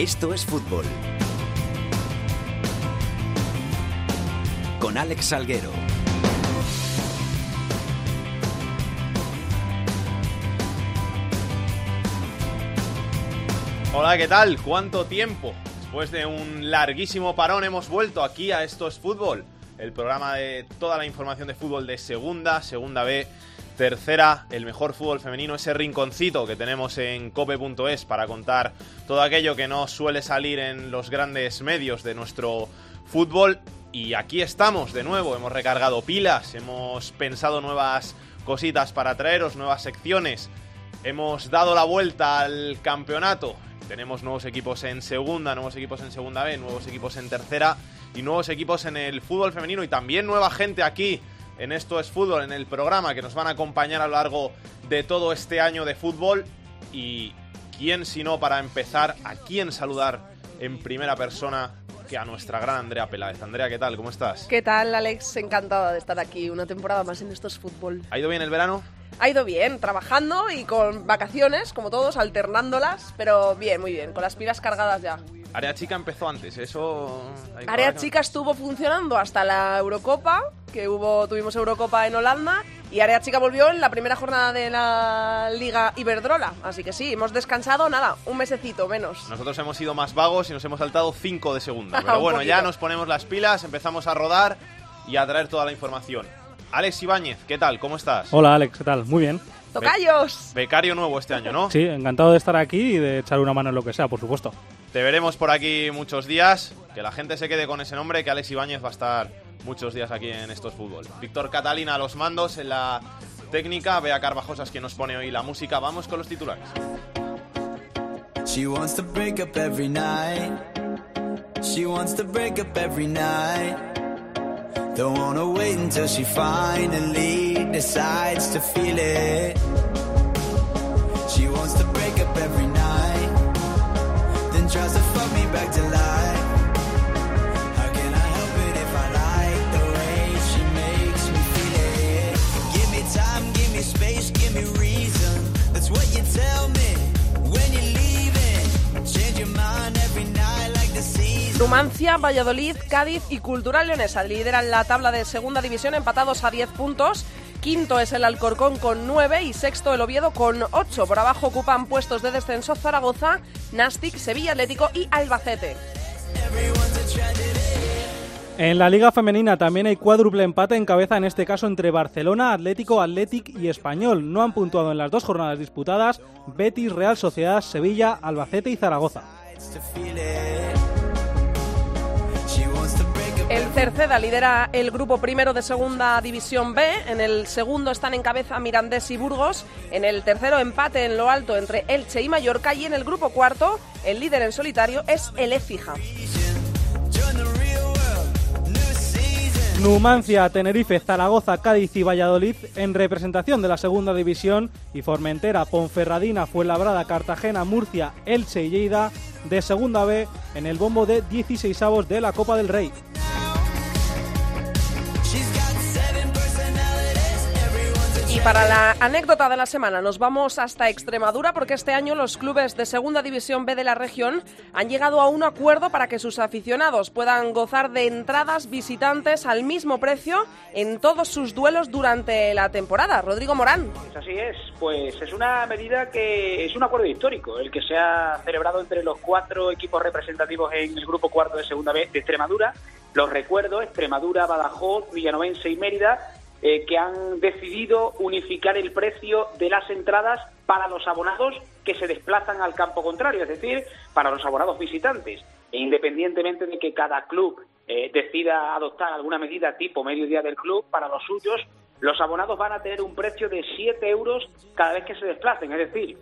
Esto es fútbol. Con Alex Salguero. Hola, ¿qué tal? ¿Cuánto tiempo? Después de un larguísimo parón hemos vuelto aquí a Esto es Fútbol, el programa de toda la información de fútbol de segunda, segunda B, tercera, el mejor fútbol femenino, ese rinconcito que tenemos en cope.es para contar todo aquello que no suele salir en los grandes medios de nuestro fútbol. Y aquí estamos de nuevo, hemos recargado pilas, hemos pensado nuevas cositas para traeros, nuevas secciones, hemos dado la vuelta al campeonato, tenemos nuevos equipos en segunda, nuevos equipos en segunda B, nuevos equipos en tercera y nuevos equipos en el fútbol femenino y también nueva gente aquí en Esto es Fútbol, en el programa que nos van a acompañar a lo largo de todo este año de fútbol. Y quién si no para empezar, a quién saludar en primera persona que a nuestra gran Andrea Peláez. Andrea, ¿qué tal? ¿Cómo estás? ¿Qué tal, Alex? Encantada de estar aquí una temporada más en Esto es Fútbol. ¿Ha ido bien el verano? Ha ido bien, trabajando y con vacaciones, como todos, alternándolas, pero bien, muy bien, con las pilas cargadas ya. Área Chica empezó antes, eso... Área Chica estuvo funcionando hasta la Eurocopa, que hubo tuvimos Eurocopa en Holanda, y Área Chica volvió en la primera jornada de la Liga Iberdrola. Así que sí, hemos descansado, nada, un mesecito menos. Nosotros hemos sido más vagos y nos hemos saltado 5 de segunda. Pero bueno, ya nos ponemos las pilas, empezamos a rodar y a traer toda la información. Alex Ibáñez, ¿qué tal? ¿Cómo estás? Hola Alex, ¿qué tal? Muy bien. ¡Tocayos! becario nuevo este año, ¿no? Sí, encantado de estar aquí y de echar una mano en lo que sea, por supuesto. Te veremos por aquí muchos días. Que la gente se quede con ese nombre, que Alex Ibáñez va a estar muchos días aquí en Estos Fútbol. Víctor Catalina a los mandos en la técnica. Bea Carvajosas quien nos pone hoy la música. Vamos con los titulares. She wants to break up every night. She wants to break up every night. Don't wanna wait until she finally decides to feel it. She wants to break up every night, then tries to fuck me back to life. How can I help it if I like the way she makes me feel it? Give me time, give me space, give me reason. That's what you tell me when you're leaving. Change your mind Numancia, Valladolid, Cádiz y Cultural Leonesa lideran la tabla de segunda división empatados a 10 puntos. Quinto es el Alcorcón con 9 y sexto el Oviedo con 8. Por abajo ocupan puestos de descenso Zaragoza, Nastic, Sevilla Atlético y Albacete. En la Liga Femenina también hay cuádruple empate en cabeza, en este caso entre Barcelona, Atlético, Athletic y Español. No han puntuado en las dos jornadas disputadas Betis, Real Sociedad, Sevilla, Albacete y Zaragoza. El Cerceda lidera el grupo primero de Segunda División B. En el segundo están en cabeza Mirandés y Burgos. En el tercero empate en lo alto entre Elche y Mallorca. Y en el grupo cuarto, el líder en solitario es el Écija. Numancia, Tenerife, Zaragoza, Cádiz y Valladolid en representación de la segunda división y Formentera, Ponferradina, Fuenlabrada, Cartagena, Murcia, Elche y Lleida de segunda B en el bombo de 16 avos de la Copa del Rey. Para la anécdota de la semana nos vamos hasta Extremadura porque este año los clubes de Segunda División B de la región han llegado a un acuerdo para que sus aficionados puedan gozar de entradas visitantes al mismo precio en todos sus duelos durante la temporada. Rodrigo Morán. Pues así es, pues es una medida que es un acuerdo histórico, el que se ha celebrado entre los cuatro equipos representativos en el grupo cuarto de Segunda B de Extremadura. Los recuerdo, Extremadura, Badajoz, Villanovense y Mérida eh, que han decidido unificar el precio de las entradas para los abonados que se desplazan al campo contrario, es decir, para los abonados visitantes. E independientemente de que cada club eh, decida adoptar alguna medida tipo mediodía del club, para los suyos, los abonados van a tener un precio de 7 euros cada vez que se desplacen, es decir,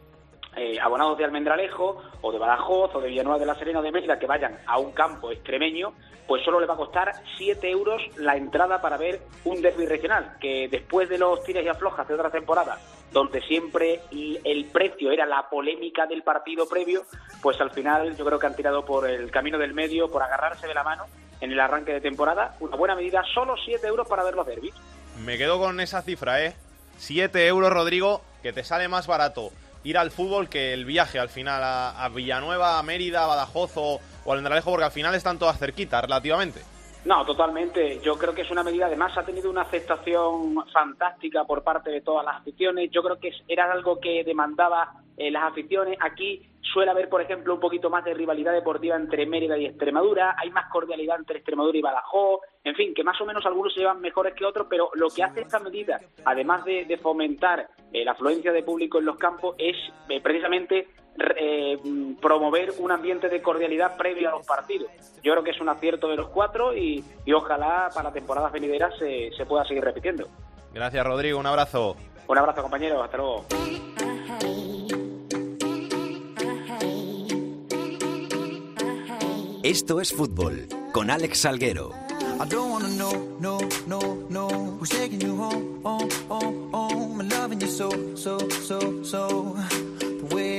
eh, abonados de Almendralejo o de Badajoz o de Villanueva de la Serena o de Mérida que vayan a un campo extremeño, pues solo le va a costar 7 euros la entrada para ver un derby regional, que después de los tires y aflojas de otra temporada, donde siempre el precio era la polémica del partido previo, pues al final yo creo que han tirado por el camino del medio, por agarrarse de la mano en el arranque de temporada. Una buena medida, solo 7 euros para ver los derbis. Me quedo con esa cifra, ¿eh? 7 euros, Rodrigo, que te sale más barato ir al fútbol que el viaje al final a, Villanueva, a Mérida, a Badajoz o, o al Endralejo, porque al final están todas cerquitas relativamente. No, totalmente. Yo creo que es una medida, además ha tenido una aceptación fantástica por parte de todas las aficiones. Yo creo que era algo que demandaba eh, las aficiones. Aquí suele haber, por ejemplo, un poquito más de rivalidad deportiva entre Mérida y Extremadura. Hay más cordialidad entre Extremadura y Badajoz. En fin, que más o menos algunos se llevan mejores que otros, pero lo que hace esta medida, además de, fomentar eh, la afluencia de público en los campos, es eh, precisamente eh, promover un ambiente de cordialidad previo a los partidos. Yo creo que es un acierto de los cuatro y, ojalá para temporadas venideras se, se pueda seguir repitiendo. Gracias, Rodrigo. Un abrazo. Un abrazo, compañero. Hasta luego. Esto es fútbol con Alex Salguero.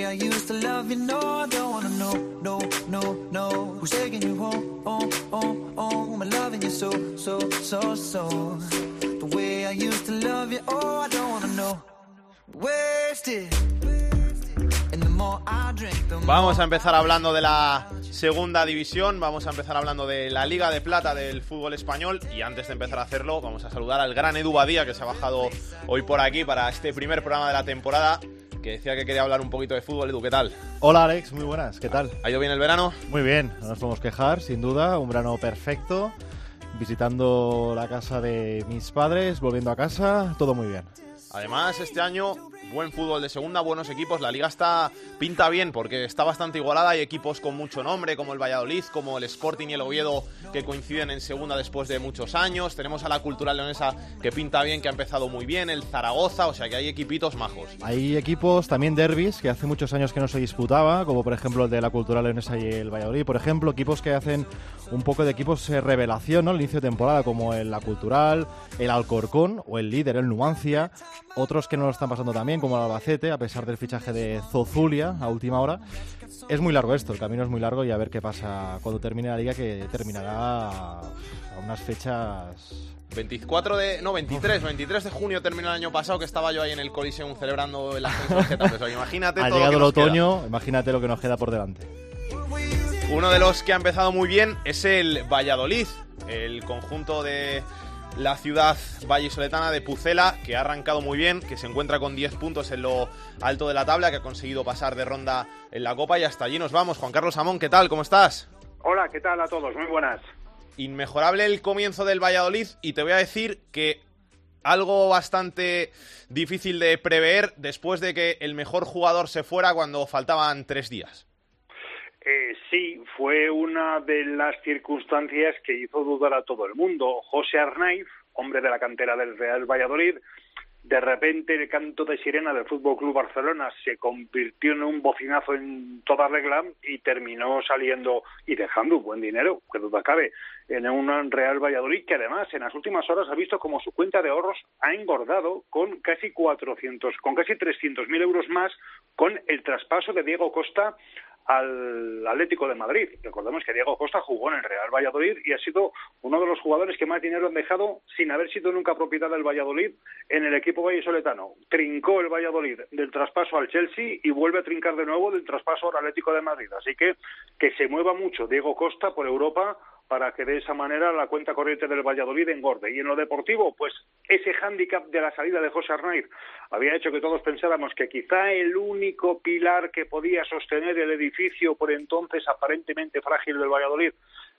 I used to love you. No, I don't wanna know, no, no, no. Who's taking you home, home, home, home? I'm loving you so, so, so, so. The way I used to love you. Oh, I don't wanna know. Wasted. Vamos a empezar hablando de la segunda división, vamos a empezar hablando de la Liga de Plata del fútbol español y antes de empezar a hacerlo vamos a saludar al gran Edu Badía que se ha bajado hoy por aquí para este primer programa de la temporada que decía que quería hablar un poquito de fútbol. Edu, ¿qué tal? Hola Alex, muy buenas, ¿qué tal? ¿Ha ido bien el verano? Muy bien, no nos podemos quejar, sin duda, un verano perfecto, visitando la casa de mis padres, volviendo a casa, todo muy bien. Además, este año buen fútbol de segunda, buenos equipos. La liga está pinta bien porque está bastante igualada. Hay equipos con mucho nombre, como el Valladolid, como el Sporting y el Oviedo, que coinciden en segunda después de muchos años. Tenemos a la Cultural Leonesa que pinta bien, que ha empezado muy bien. El Zaragoza, o sea que hay equipitos majos. Hay equipos también derbis que hace muchos años que no se disputaba, como por ejemplo el de la Cultural Leonesa y el Valladolid. Por ejemplo, equipos que hacen un poco de equipos de revelación ¿no? al inicio de temporada, como el La Cultural, el Alcorcón o el líder, el Numancia. Otros que no lo están pasando también, como el Albacete, a pesar del fichaje de Zozulia a última hora. Es muy largo esto, el camino es muy largo y a ver qué pasa cuando termine la liga, que terminará a unas fechas 24 de. No, 23. 23 de junio terminó el año pasado que estaba yo ahí en el Coliseum celebrando el ascenso de imagínate Ha llegado el otoño, imagínate lo que nos queda por delante. Uno de los que ha empezado muy bien es el Valladolid, el conjunto de la ciudad vallisoletana de Pucela, que ha arrancado muy bien, que se encuentra con 10 puntos en lo alto de la tabla, que ha conseguido pasar de ronda en la Copa y hasta allí nos vamos. Juan Carlos Amón, ¿qué tal? ¿Cómo estás? Hola, ¿qué tal a todos? Muy buenas. Inmejorable el comienzo del Valladolid y te voy a decir que algo bastante difícil de prever después de que el mejor jugador se fuera cuando faltaban tres días. Eh, sí, fue una de las circunstancias que hizo dudar a todo el mundo. José Arnaiz, hombre de la cantera del Real Valladolid, de repente el canto de sirena del Fútbol Club Barcelona se convirtió en un bocinazo en toda regla y terminó saliendo y dejando un buen dinero, que duda cabe, en un Real Valladolid que además en las últimas horas ha visto como su cuenta de ahorros ha engordado con casi 400, con casi 300 mil euros más con el traspaso de Diego Costa al Atlético de Madrid. Recordemos que Diego Costa jugó en el Real Valladolid y ha sido uno de los jugadores que más dinero han dejado sin haber sido nunca propiedad del Valladolid en el equipo vallisoletano. Trincó el Valladolid del traspaso al Chelsea y vuelve a trincar de nuevo del traspaso al Atlético de Madrid. Así que que se mueva mucho Diego Costa por Europa para que de esa manera la cuenta corriente del Valladolid engorde. Y en lo deportivo, pues ese hándicap de la salida de José Arnaiz había hecho que todos pensáramos que quizá el único pilar que podía sostener el edificio por entonces aparentemente frágil del Valladolid,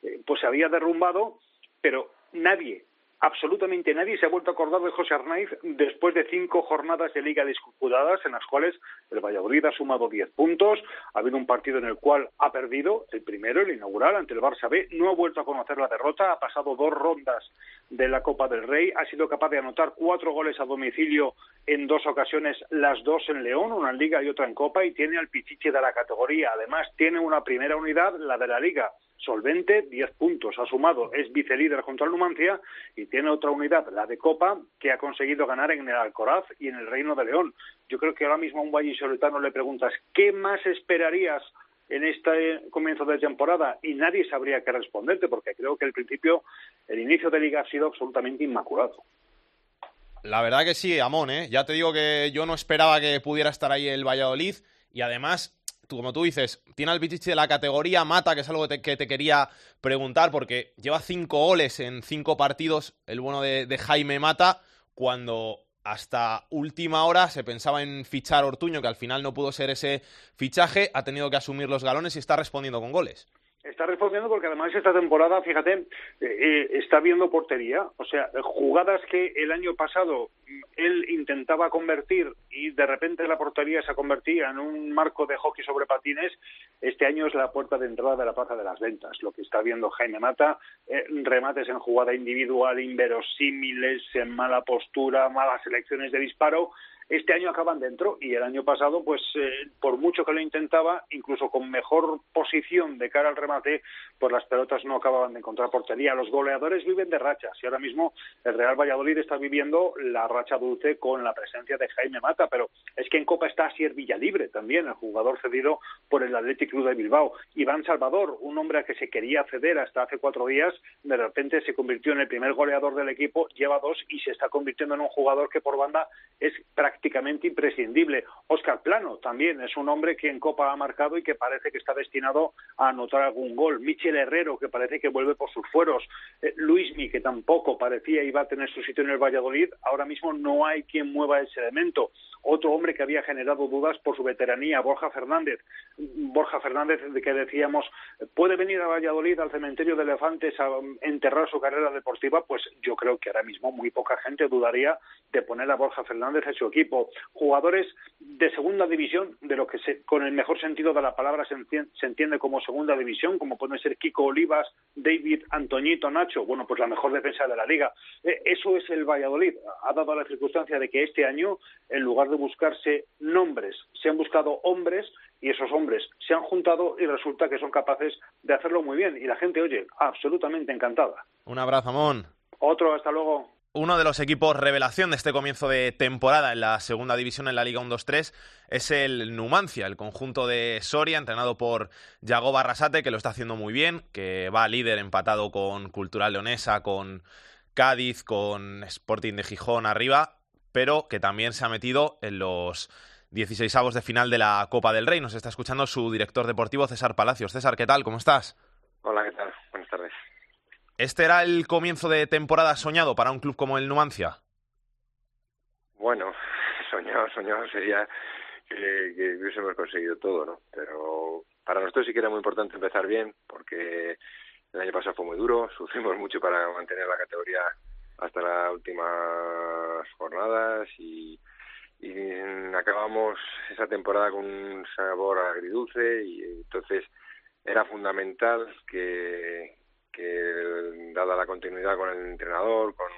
eh, pues se había derrumbado, pero nadie, absolutamente nadie se ha vuelto a acordar de José Arnaiz después de cinco jornadas de liga disputadas en las cuales el Valladolid ha sumado diez puntos, ha habido un partido en el cual ha perdido, el primero, el inaugural, ante el Barça B, no ha vuelto a conocer la derrota, ha pasado dos rondas de la Copa del Rey, ha sido capaz de anotar cuatro goles a domicilio en dos ocasiones, las dos en León, una en Liga y otra en Copa, y tiene al pichiche de la categoría. Además, tiene una primera unidad, la de la Liga, solvente, 10 puntos ha sumado, es vicelíder junto al Numancia y tiene otra unidad, la de Copa, que ha conseguido ganar en el Alcoraz y en el Reino de León. Yo creo que ahora mismo a un vallisoletano le preguntas, ¿qué más esperarías en este comienzo de temporada? Y nadie sabría qué responderte, porque creo que el principio, el inicio de liga ha sido absolutamente inmaculado. La verdad que sí, Amón, ¿eh? Ya te digo que yo no esperaba que pudiera estar ahí el Valladolid y además como tú dices, tiene al Pichichi de la categoría Mata, que es algo que te, quería preguntar, porque lleva cinco goles en cinco partidos, el bueno de, de, Jaime Mata, cuando hasta última hora se pensaba en fichar Ortuño, que al final no pudo ser ese fichaje, ha tenido que asumir los galones y está respondiendo con goles. Está respondiendo porque además esta temporada, fíjate, eh, eh, está viendo portería. O sea, jugadas que el año pasado él intentaba convertir y de repente la portería se convertía en un marco de hockey sobre patines, este año es la puerta de entrada de la plaza de las ventas. Lo que está viendo Jaime Mata, eh, remates en jugada individual, inverosímiles, en mala postura, malas elecciones de disparo este año acaban dentro y el año pasado, pues eh, por mucho que lo intentaba, incluso con mejor posición de cara al remate, pues las pelotas no acababan de encontrar portería. Los goleadores viven de rachas y ahora mismo el Real Valladolid está viviendo la racha dulce con la presencia de Jaime Mata, pero es que en Copa está Asier Villalibre también, el jugador cedido por el Athletic Club de Bilbao. Iván Salvador, un hombre a que se quería ceder hasta hace cuatro días, de repente se convirtió en el primer goleador del equipo, lleva dos y se está convirtiendo en un jugador que por banda es prácticamente prácticamente imprescindible. Oscar Plano también es un hombre que en Copa ha marcado y que parece que está destinado a anotar algún gol. Michel Herrero, que parece que vuelve por sus fueros. Eh, Luismi, que tampoco parecía iba a tener su sitio en el Valladolid. Ahora mismo no hay quien mueva ese elemento. Otro hombre que había generado dudas por su veteranía, Borja Fernández. Borja Fernández, de que decíamos, puede venir a Valladolid al cementerio de elefantes a enterrar su carrera deportiva, pues yo creo que ahora mismo muy poca gente dudaría de poner a Borja Fernández en su equipo jugadores de segunda división, de lo que se, con el mejor sentido de la palabra se entiende, como segunda división, como pueden ser Kiko Olivas, David, Antoñito, Nacho, bueno, pues la mejor defensa de la liga. Eh, eso es el Valladolid. Ha dado la circunstancia de que este año, en lugar de buscarse nombres, se han buscado hombres y esos hombres se han juntado y resulta que son capaces de hacerlo muy bien. Y la gente, oye, absolutamente encantada. Un abrazo, Amón. Otro, hasta luego uno de los equipos revelación de este comienzo de temporada en la segunda división en la Liga 1-2-3 es el Numancia, el conjunto de Soria, entrenado por Yago Barrasate, que lo está haciendo muy bien, que va líder empatado con Cultural Leonesa, con Cádiz, con Sporting de Gijón arriba, pero que también se ha metido en los 16 avos de final de la Copa del Rey. Nos está escuchando su director deportivo, César Palacios. César, ¿qué tal? ¿Cómo estás? Hola, ¿qué tal? Buenas tardes. ¿Este era el comienzo de temporada soñado para un club como el Numancia? Bueno, soñado, soñado sería que, hubiésemos conseguido todo, ¿no? Pero para nosotros sí que era muy importante empezar bien, porque el año pasado fue muy duro, sufrimos mucho para mantener la categoría hasta las últimas jornadas y, y acabamos esa temporada con un sabor agridulce y entonces era fundamental que, que dada la continuidad con el entrenador, con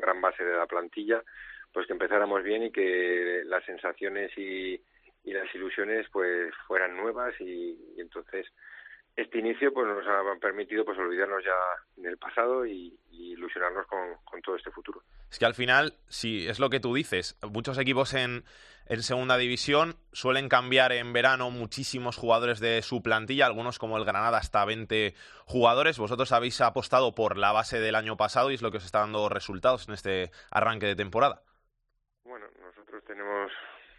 gran base de la plantilla, pues que empezáramos bien y que las sensaciones y, y las ilusiones pues fueran nuevas y, entonces este inicio pues nos ha permitido pues olvidarnos ya del pasado y, ilusionarnos con, con todo este futuro. Es que al final, si es lo que tú dices, muchos equipos en, en segunda división suelen cambiar en verano muchísimos jugadores de su plantilla, algunos como el Granada hasta 20 jugadores. Vosotros habéis apostado por la base del año pasado y es lo que os está dando resultados en este arranque de temporada. Bueno, nosotros tenemos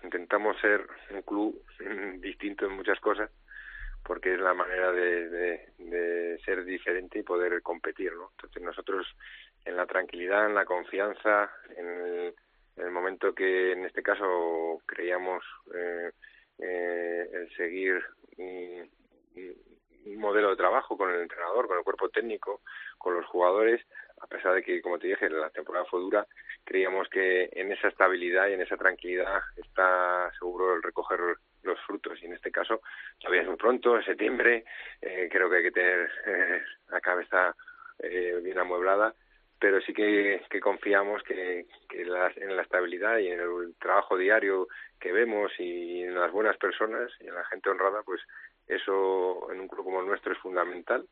intentamos ser un club distinto en muchas cosas porque es la manera de, ser diferente y poder competir, ¿no? Entonces nosotros en la tranquilidad, en la confianza, en el, momento que en este caso creíamos eh, eh, el seguir un, modelo de trabajo con el entrenador, con el cuerpo técnico, con los jugadores, a pesar de que, como te dije, la temporada fue dura, creíamos que en esa estabilidad y en esa tranquilidad está seguro el recoger los frutos y en este caso todavía es muy pronto, en septiembre, eh, creo que hay que tener la cabeza bien amueblada pero sí que, confiamos que, en la estabilidad y en el trabajo diario que vemos y en las buenas personas y en la gente honrada, pues eso en un club como el nuestro es fundamental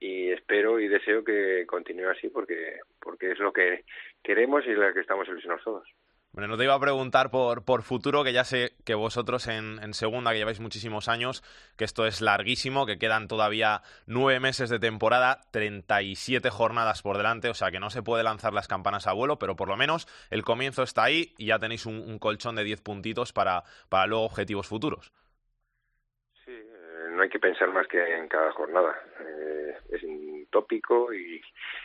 y espero y deseo que continúe así porque porque es lo que queremos y lo que estamos ilusionados todos. Bueno, no te iba a preguntar por, por futuro, que ya sé que vosotros en, segunda, que lleváis muchísimos años, que esto es larguísimo, que quedan todavía nueve meses de temporada, 37 jornadas por delante, o sea que no se puede lanzar las campanas a vuelo, pero por lo menos el comienzo está ahí y ya tenéis un, colchón de 10 puntitos para, para luego objetivos futuros. Sí, eh, no hay que pensar más que en cada jornada. Eh, es un tópico y,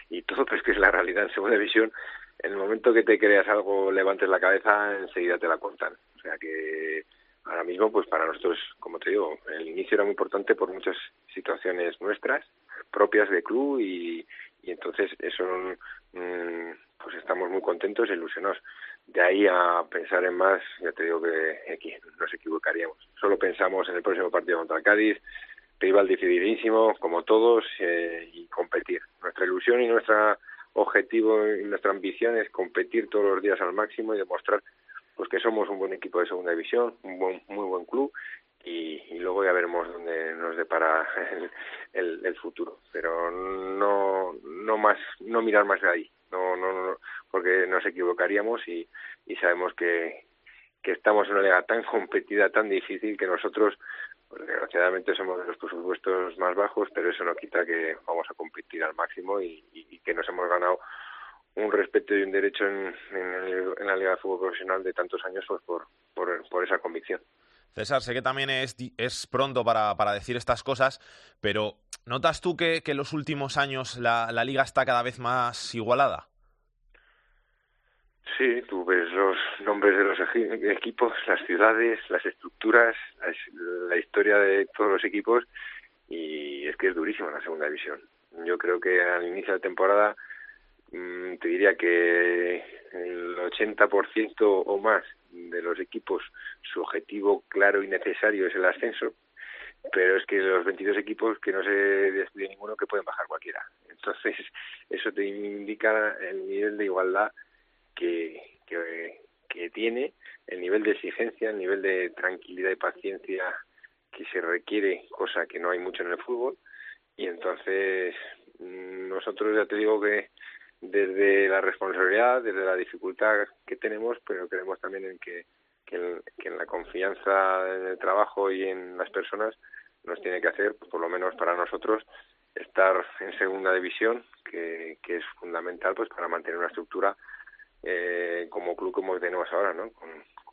y todo, pues que es la realidad en segunda división en el momento que te creas algo, levantes la cabeza, enseguida te la cortan. O sea que ahora mismo, pues para nosotros, como te digo, el inicio era muy importante por muchas situaciones nuestras, propias de club y, y entonces eso, mm, pues estamos muy contentos e ilusionados. De ahí a pensar en más, ya te digo que aquí nos equivocaríamos. Solo pensamos en el próximo partido contra Cádiz, rival decididísimo, como todos, eh, y competir. Nuestra ilusión y nuestra objetivo y nuestra ambición es competir todos los días al máximo y demostrar pues que somos un buen equipo de segunda división, un buen, muy buen club y, luego ya veremos dónde nos depara el, el, futuro. Pero no, no más, no mirar más de ahí, no, no, no porque nos equivocaríamos y, y sabemos que, que estamos en una liga tan competida, tan difícil que nosotros pues desgraciadamente somos de los presupuestos más bajos, pero eso no quita que vamos a competir al máximo y, que nos hemos ganado un respeto y un derecho en, la Liga de Fútbol Profesional de tantos años pues por, por, esa convicción. César, sé que también es, es pronto para, para, decir estas cosas, pero ¿notas tú que, que en los últimos años la, la liga está cada vez más igualada? Sí, tú ves los nombres de los equipos, las ciudades, las estructuras, la, historia de todos los equipos y es que es durísimo la segunda división. Yo creo que al inicio de temporada mm, te diría que el 80% o más de los equipos su objetivo claro y necesario es el ascenso, pero es que los 22 equipos que no se descuide ninguno que pueden bajar cualquiera. Entonces, eso te indica el nivel de igualdad que, que, tiene, el nivel de exigencia, el nivel de tranquilidad y paciencia que se requiere, cosa que no hay mucho en el fútbol. Y entonces mm, nosotros ya te digo que desde la responsabilidad, desde la dificultad que tenemos, pero creemos también en que, que, en, la confianza en el trabajo y en las personas nos tiene que hacer, por lo menos para nosotros, estar en segunda división, que, que es fundamental pues para mantener una estructura eh, como club como tenemos ahora, ¿no? Con,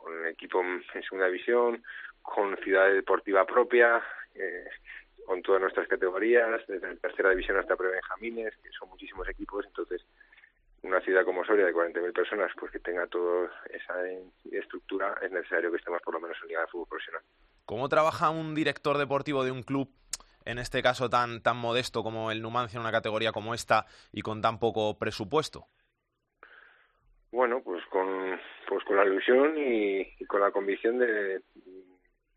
el equipo en segunda división, con ciudad deportiva propia, eh, con todas nuestras categorías, desde la tercera división hasta pre-benjamines, que son muchísimos equipos, entonces una ciudad como Soria de 40.000 personas, pues que tenga toda esa estructura, es necesario que estemos por lo menos en Liga de Fútbol Profesional. ¿Cómo trabaja un director deportivo de un club, en este caso tan, tan modesto como el Numancia, en una categoría como esta y con tan poco presupuesto? Bueno, pues con, pues con la ilusión y, con la convicción de,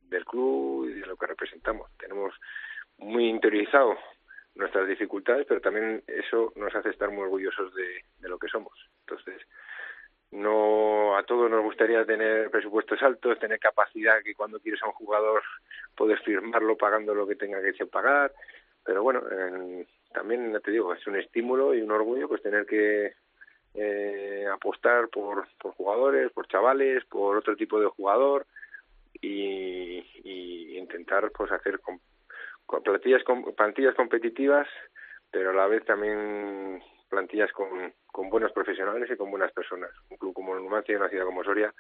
del club y de lo que representamos. Tenemos muy interiorizado nuestras dificultades, pero también eso nos hace estar muy orgullosos de, lo que somos. Entonces, no a todos nos gustaría tener presupuestos altos, tener capacidad que cuando quieres a un jugador puedes firmarlo pagando lo que tenga que pagar, pero bueno, también te digo, es un estímulo y un orgullo pues tener que eh, apostar por, por jugadores, por chavales, por otro tipo de jugador y, intentar pues hacer plantillas, competitivas, pero a la vez también plantillas con, buenos profesionales y con buenas personas. Un club como Numancia y una ciudad como Soria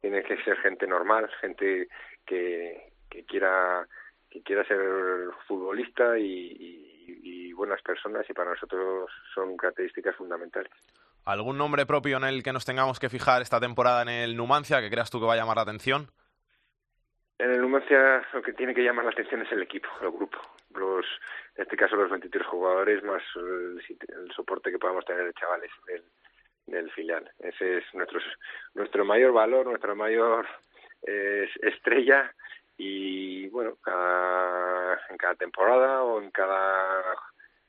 tiene que ser gente normal, gente que, quiera que quiera ser futbolista y, buenas personas y para nosotros son características fundamentales. ¿Algún nombre propio en el que nos tengamos que fijar esta temporada en el Numancia que creas tú que va a llamar la atención? En el Numancia lo que tiene que llamar la atención es el equipo, el grupo. Los, en este caso los 23 jugadores más el, soporte que podamos tener de chavales del, del filial. Ese es nuestro, nuestro mayor valor, nuestra mayor eh, estrella y bueno, en cada temporada o en cada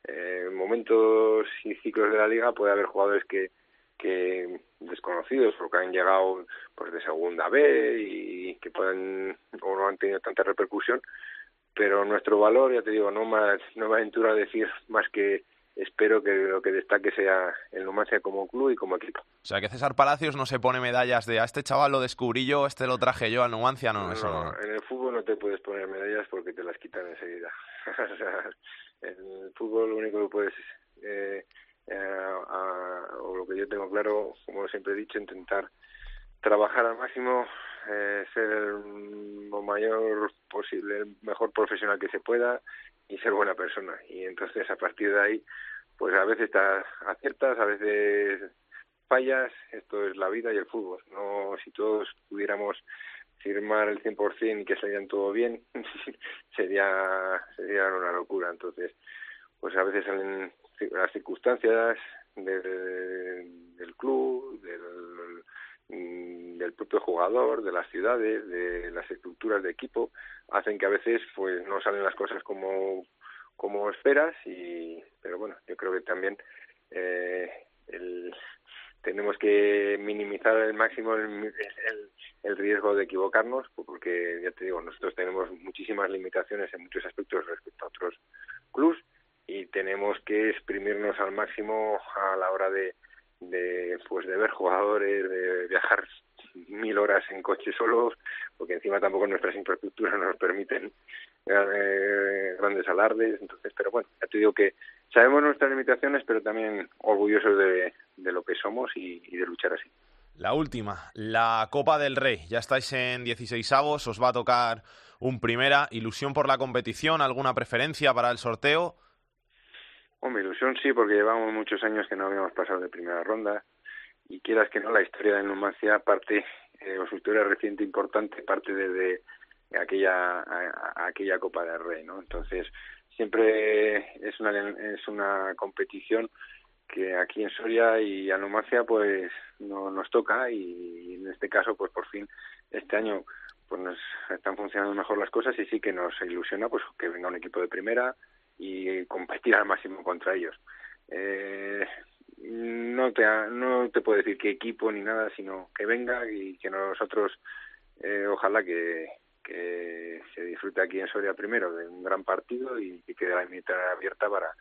eh, momentos y ciclos de la liga puede haber jugadores que, que desconocidos o que han llegado pues de segunda B y que pueden o no han tenido tanta repercusión pero nuestro valor ya te digo no más no me aventuro a decir más que espero que lo que destaque sea el Numancia como club y como equipo. O sea, que César Palacios no se pone medallas de a este chaval lo descubrí yo, este lo traje yo al Numancia, no, eso no. En el fútbol no te puedes poner medallas porque te las quitan enseguida. o sea, en el fútbol lo único que puedes, eh, eh, o lo que yo tengo claro, como siempre he dicho, intentar trabajar al máximo, eh, ser lo mayor posible, el mejor profesional que se pueda y ser buena persona. Y entonces a partir de ahí, pues a veces estás aciertas, a veces fallas, esto es la vida y el fútbol. No, si todos pudiéramos firmar el 100% y que salieran todo bien, sería sería una locura. Entonces, pues a veces salen las circunstancias del, del club, del, del propio jugador, de las ciudades, de las estructuras de equipo, hacen que a veces pues no salen las cosas como, como esperas y pero bueno, yo creo que también eh, el, tenemos que minimizar al máximo el, el, riesgo de equivocarnos porque ya te digo, nosotros tenemos muchísimas limitaciones en muchos aspectos respecto a otros clubs y tenemos que exprimirnos al máximo a la hora de de pues de ver jugadores, de viajar mil horas en coche solos, porque encima tampoco nuestras infraestructuras nos permiten eh, grandes alardes, entonces, pero bueno, ya te digo que sabemos nuestras limitaciones, pero también orgullosos de, de lo que somos y, de luchar así. La última, la Copa del Rey. Ya estáis en 16 avos, os va a tocar un primera. ¿Ilusión por la competición? ¿Alguna preferencia para el sorteo? Mi ilusión sí, porque llevamos muchos años que no habíamos pasado de primera ronda y quieras que no, la historia de Numancia parte, eh, o su historia reciente importante, parte desde aquella, aquella Copa del Rey, ¿no? Entonces, siempre es una, es una competición que aquí en Soria y a Numancia pues no nos toca y en este caso pues por fin este año pues nos están funcionando mejor las cosas y sí que nos ilusiona pues que venga un equipo de primera y competir al máximo contra ellos. Eh, no te no te puedo decir qué equipo ni nada, sino que venga y que nosotros eh, ojalá que, que se disfrute aquí en Soria primero de un gran partido y que quede la mitad abierta para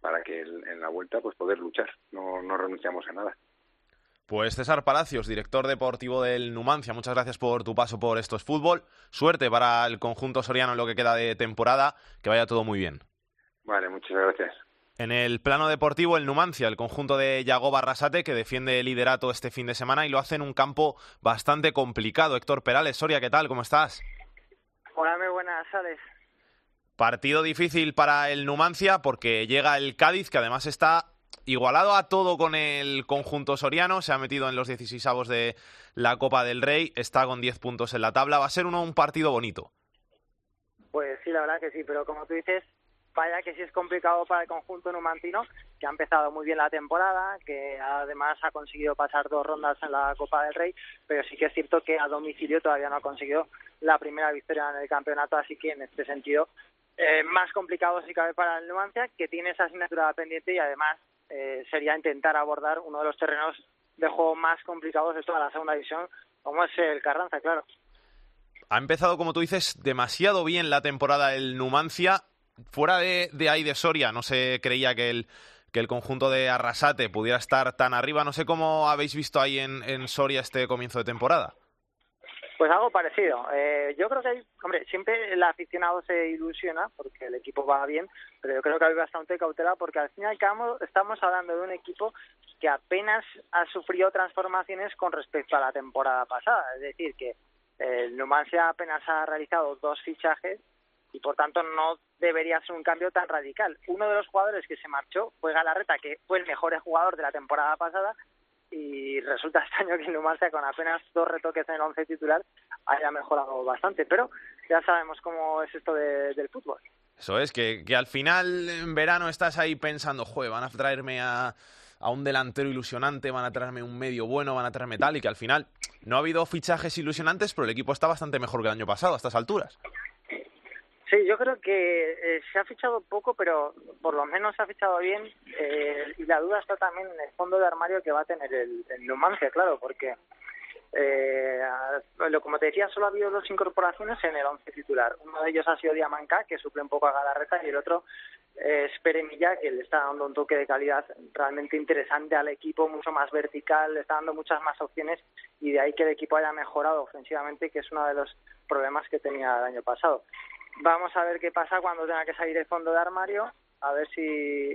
para que en la vuelta pues poder luchar. No, no renunciamos a nada. Pues César Palacios, director deportivo del Numancia, muchas gracias por tu paso por estos fútbol. Suerte para el conjunto soriano en lo que queda de temporada, que vaya todo muy bien. Vale, muchas gracias. En el plano deportivo, el Numancia, el conjunto de Yago Barrasate, que defiende el liderato este fin de semana y lo hace en un campo bastante complicado. Héctor Perales, Soria, ¿qué tal? ¿Cómo estás? Hola, muy buenas, Alex. Partido difícil para el Numancia porque llega el Cádiz, que además está igualado a todo con el conjunto soriano, se ha metido en los 16 avos de la Copa del Rey, está con 10 puntos en la tabla, va a ser uno un partido bonito. Pues sí, la verdad que sí, pero como tú dices, vaya que sí es complicado para el conjunto numantino, que ha empezado muy bien la temporada, que además ha conseguido pasar dos rondas en la Copa del Rey, pero sí que es cierto que a domicilio todavía no ha conseguido la primera victoria en el campeonato, así que en este sentido eh, más complicado si cabe para el Numancia, que tiene esa asignatura pendiente y además eh, sería intentar abordar uno de los terrenos de juego más complicados de toda la segunda división, como es el Carranza, claro. Ha empezado, como tú dices, demasiado bien la temporada el Numancia fuera de, ahí de Soria, no se creía que el, que el conjunto de Arrasate pudiera estar tan arriba. No sé cómo habéis visto ahí en, Soria este comienzo de temporada. Pues algo parecido. Eh, yo creo que hay, hombre, siempre el aficionado se ilusiona porque el equipo va bien, pero yo creo que hay bastante cautela porque al fin y al cabo estamos hablando de un equipo que apenas ha sufrido transformaciones con respecto a la temporada pasada. Es decir, que el Numancia apenas ha realizado dos fichajes y por tanto no debería ser un cambio tan radical. Uno de los jugadores que se marchó fue Galarreta, que fue el mejor jugador de la temporada pasada y resulta extraño que Numancia con apenas dos retoques en el once titular haya mejorado bastante, pero ya sabemos cómo es esto del fútbol. Eso es, que, que al final en verano estás ahí pensando, joder, van a traerme a, a un delantero ilusionante, van a traerme un medio bueno, van a traerme tal, y que al final no ha habido fichajes ilusionantes, pero el equipo está bastante mejor que el año pasado a estas alturas. Sí, yo creo que eh, se ha fichado poco, pero por lo menos se ha fichado bien. Eh, y la duda está también en el fondo de armario que va a tener el, el Numancia, claro, porque, eh, como te decía, solo ha habido dos incorporaciones en el once titular. Uno de ellos ha sido Diamanca, que suple un poco a Galarreta, y el otro es Peremilla, que le está dando un toque de calidad realmente interesante al equipo, mucho más vertical, le está dando muchas más opciones y de ahí que el equipo haya mejorado ofensivamente, que es uno de los problemas que tenía el año pasado. Vamos a ver qué pasa cuando tenga que salir el fondo de armario, a ver si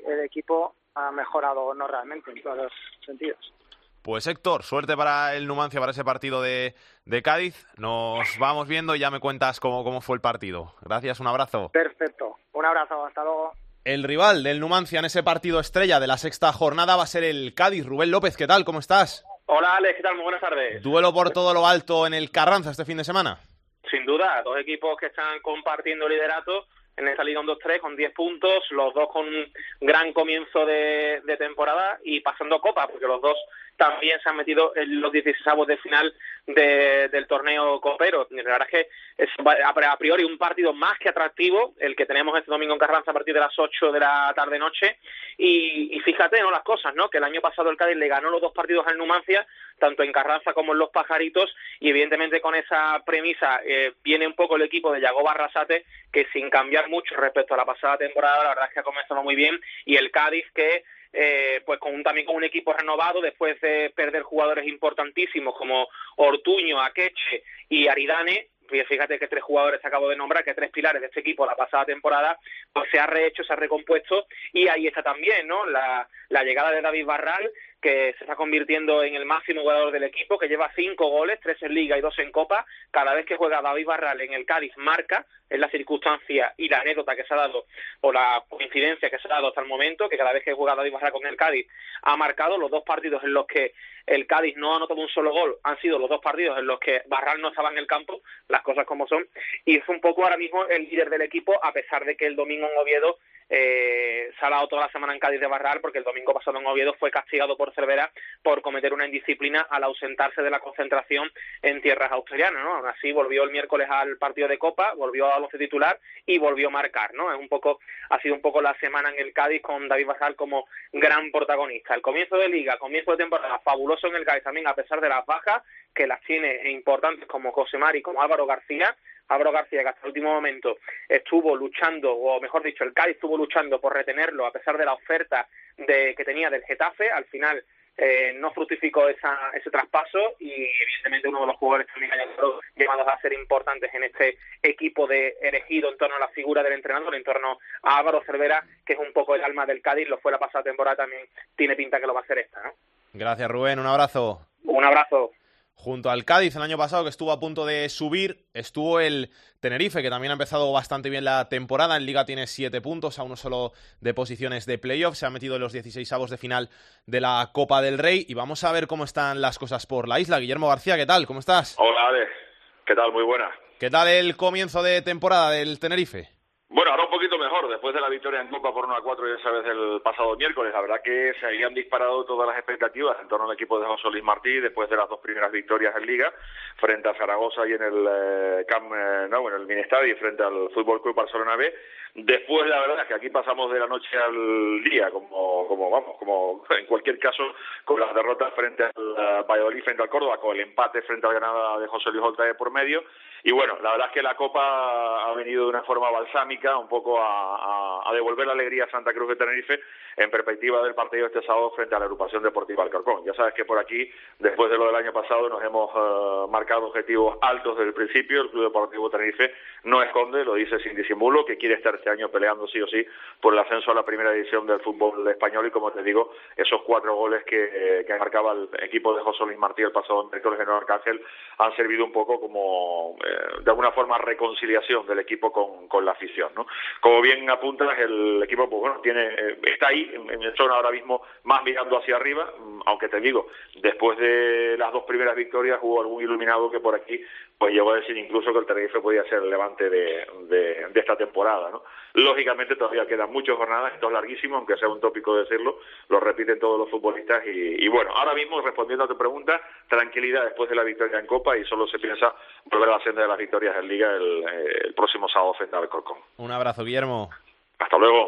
el equipo ha mejorado o no realmente en todos los sentidos. Pues Héctor, suerte para el Numancia para ese partido de, de Cádiz. Nos vamos viendo y ya me cuentas cómo, cómo fue el partido. Gracias, un abrazo. Perfecto, un abrazo, hasta luego. El rival del Numancia en ese partido estrella de la sexta jornada va a ser el Cádiz. Rubén López, ¿qué tal? ¿Cómo estás? Hola Alex, ¿qué tal? Muy buenas tardes. ¿Duelo por todo lo alto en el Carranza este fin de semana? Sin duda, dos equipos que están compartiendo liderato en esta Liga 1-2-3 con 10 puntos, los dos con un gran comienzo de, de temporada y pasando copa, porque los dos también se han metido en los 16 de final de, del torneo copero. La verdad es que es a priori un partido más que atractivo, el que tenemos este domingo en Carranza a partir de las 8 de la tarde-noche. Y, y, fíjate, ¿no? Las cosas, ¿no? Que el año pasado el Cádiz le ganó los dos partidos al Numancia, tanto en Carranza como en Los Pajaritos, y evidentemente con esa premisa eh, viene un poco el equipo de Yago Barrasate, que sin cambiar mucho respecto a la pasada temporada, la verdad es que ha comenzado muy bien, y el Cádiz que eh, pues con también con un equipo renovado después de perder jugadores importantísimos como Ortuño, Akeche y Aridane fíjate que tres jugadores acabo de nombrar, que tres pilares de este equipo la pasada temporada, pues se ha rehecho, se ha recompuesto y ahí está también, ¿no? La, la llegada de David Barral, que se está convirtiendo en el máximo jugador del equipo, que lleva cinco goles, tres en Liga y dos en Copa. Cada vez que juega David Barral en el Cádiz marca, es la circunstancia y la anécdota que se ha dado, o la coincidencia que se ha dado hasta el momento, que cada vez que juega David Barral con el Cádiz ha marcado los dos partidos en los que el Cádiz no ha anotado un solo gol, han sido los dos partidos en los que Barral no estaba en el campo, las cosas como son, y es un poco ahora mismo el líder del equipo, a pesar de que el domingo en Oviedo eh, se ha dado toda la semana en Cádiz de Barral porque el domingo pasado en Oviedo fue castigado por Cervera por cometer una indisciplina al ausentarse de la concentración en tierras australianas, ¿no? Así volvió el miércoles al partido de Copa, volvió a once titular y volvió a marcar, ¿no? Es un poco, ha sido un poco la semana en el Cádiz con David Barral como gran protagonista. El comienzo de liga, comienzo de temporada fabuloso en el Cádiz también a pesar de las bajas que las tiene importantes como José Mari, como Álvaro García, Álvaro García, que hasta el último momento estuvo luchando, o mejor dicho, el Cádiz estuvo luchando por retenerlo a pesar de la oferta de, que tenía del Getafe, al final eh, no fructificó esa, ese traspaso y evidentemente uno de los jugadores también llamados a ser importantes en este equipo de elegido en torno a la figura del entrenador, en torno a Álvaro Cervera, que es un poco el alma del Cádiz, lo fue la pasada temporada también, tiene pinta que lo va a hacer esta. ¿no? Gracias Rubén, un abrazo. Un abrazo. Junto al Cádiz el año pasado, que estuvo a punto de subir, estuvo el Tenerife, que también ha empezado bastante bien la temporada. En Liga tiene siete puntos, a uno solo de posiciones de playoff. Se ha metido en los 16 avos de final de la Copa del Rey. Y vamos a ver cómo están las cosas por la isla. Guillermo García, ¿qué tal? ¿Cómo estás? Hola, Alex. ¿Qué tal? Muy buena. ¿Qué tal el comienzo de temporada del Tenerife? Bueno, ahora un poquito mejor, después de la victoria en Copa por 1 a 4 ya sabes el pasado miércoles, la verdad que se habían disparado todas las expectativas en torno al equipo de José Luis Martí después de las dos primeras victorias en Liga frente a Zaragoza y en el eh, Camp eh, no, bueno, el Minestadi frente al Fútbol Club Barcelona B. Después la verdad es que aquí pasamos de la noche al día, como, como vamos, como en cualquier caso con las derrotas frente al uh, Valladolid frente al Córdoba, con el empate frente al Granada de José Luis Oltrae por medio. Y bueno, la verdad es que la Copa ha venido de una forma balsámica, un poco a, a, devolver la alegría a Santa Cruz de Tenerife en perspectiva del partido este sábado frente a la agrupación deportiva Alcorcón. Ya sabes que por aquí, después de lo del año pasado, nos hemos uh, marcado objetivos altos desde el principio. El Club Deportivo Tenerife no esconde, lo dice sin disimulo, que quiere estar este año peleando sí o sí por el ascenso a la primera edición del fútbol español y como te digo, esos cuatro goles que, eh, marcaba el equipo de José Luis Martí el pasado miércoles en Arcángel han servido un poco como de alguna forma reconciliación del equipo con, con la afición. ¿no? Como bien apuntas, el equipo pues, bueno, tiene, eh, está ahí en el zona ahora mismo más mirando hacia arriba, aunque te digo, después de las dos primeras victorias hubo algún iluminado que por aquí pues llegó a decir incluso que el Tenerife podía ser el levante de, de, de esta temporada. ¿no? Lógicamente todavía quedan muchas jornadas, esto es larguísimo, aunque sea un tópico decirlo, lo repiten todos los futbolistas y, y, bueno, ahora mismo respondiendo a tu pregunta, tranquilidad después de la victoria en Copa y solo se piensa volver a la senda de las victorias en Liga el, el próximo sábado frente al Corcón. Un abrazo, Guillermo. Hasta luego.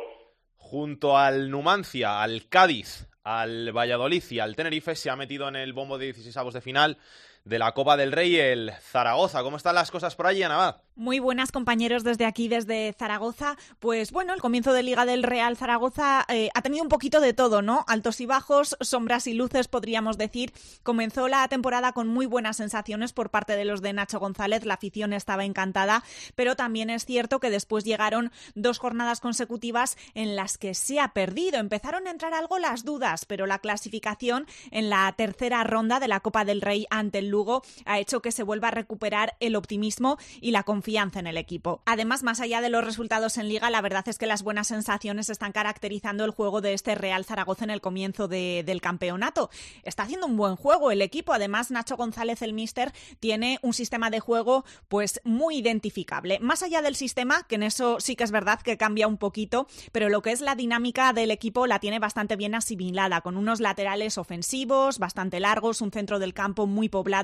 Junto al Numancia, al Cádiz, al Valladolid y al Tenerife se ha metido en el bombo de 16 avos de final de la Copa del Rey, el Zaragoza. ¿Cómo están las cosas por allí, Anabad? Muy buenas compañeros desde aquí, desde Zaragoza. Pues bueno, el comienzo de Liga del Real Zaragoza eh, ha tenido un poquito de todo, ¿no? Altos y bajos, sombras y luces, podríamos decir. Comenzó la temporada con muy buenas sensaciones por parte de los de Nacho González, la afición estaba encantada, pero también es cierto que después llegaron dos jornadas consecutivas en las que se ha perdido. Empezaron a entrar algo las dudas, pero la clasificación en la tercera ronda de la Copa del Rey ante el Lugo ha hecho que se vuelva a recuperar el optimismo y la confianza en el equipo. Además, más allá de los resultados en liga, la verdad es que las buenas sensaciones están caracterizando el juego de este Real Zaragoza en el comienzo del campeonato. Está haciendo un buen juego el equipo. Además, Nacho González, el míster, tiene un sistema de juego pues muy identificable. Más allá del sistema, que en eso sí que es verdad que cambia un poquito, pero lo que es la dinámica del equipo la tiene bastante bien asimilada, con unos laterales ofensivos bastante largos, un centro del campo muy poblado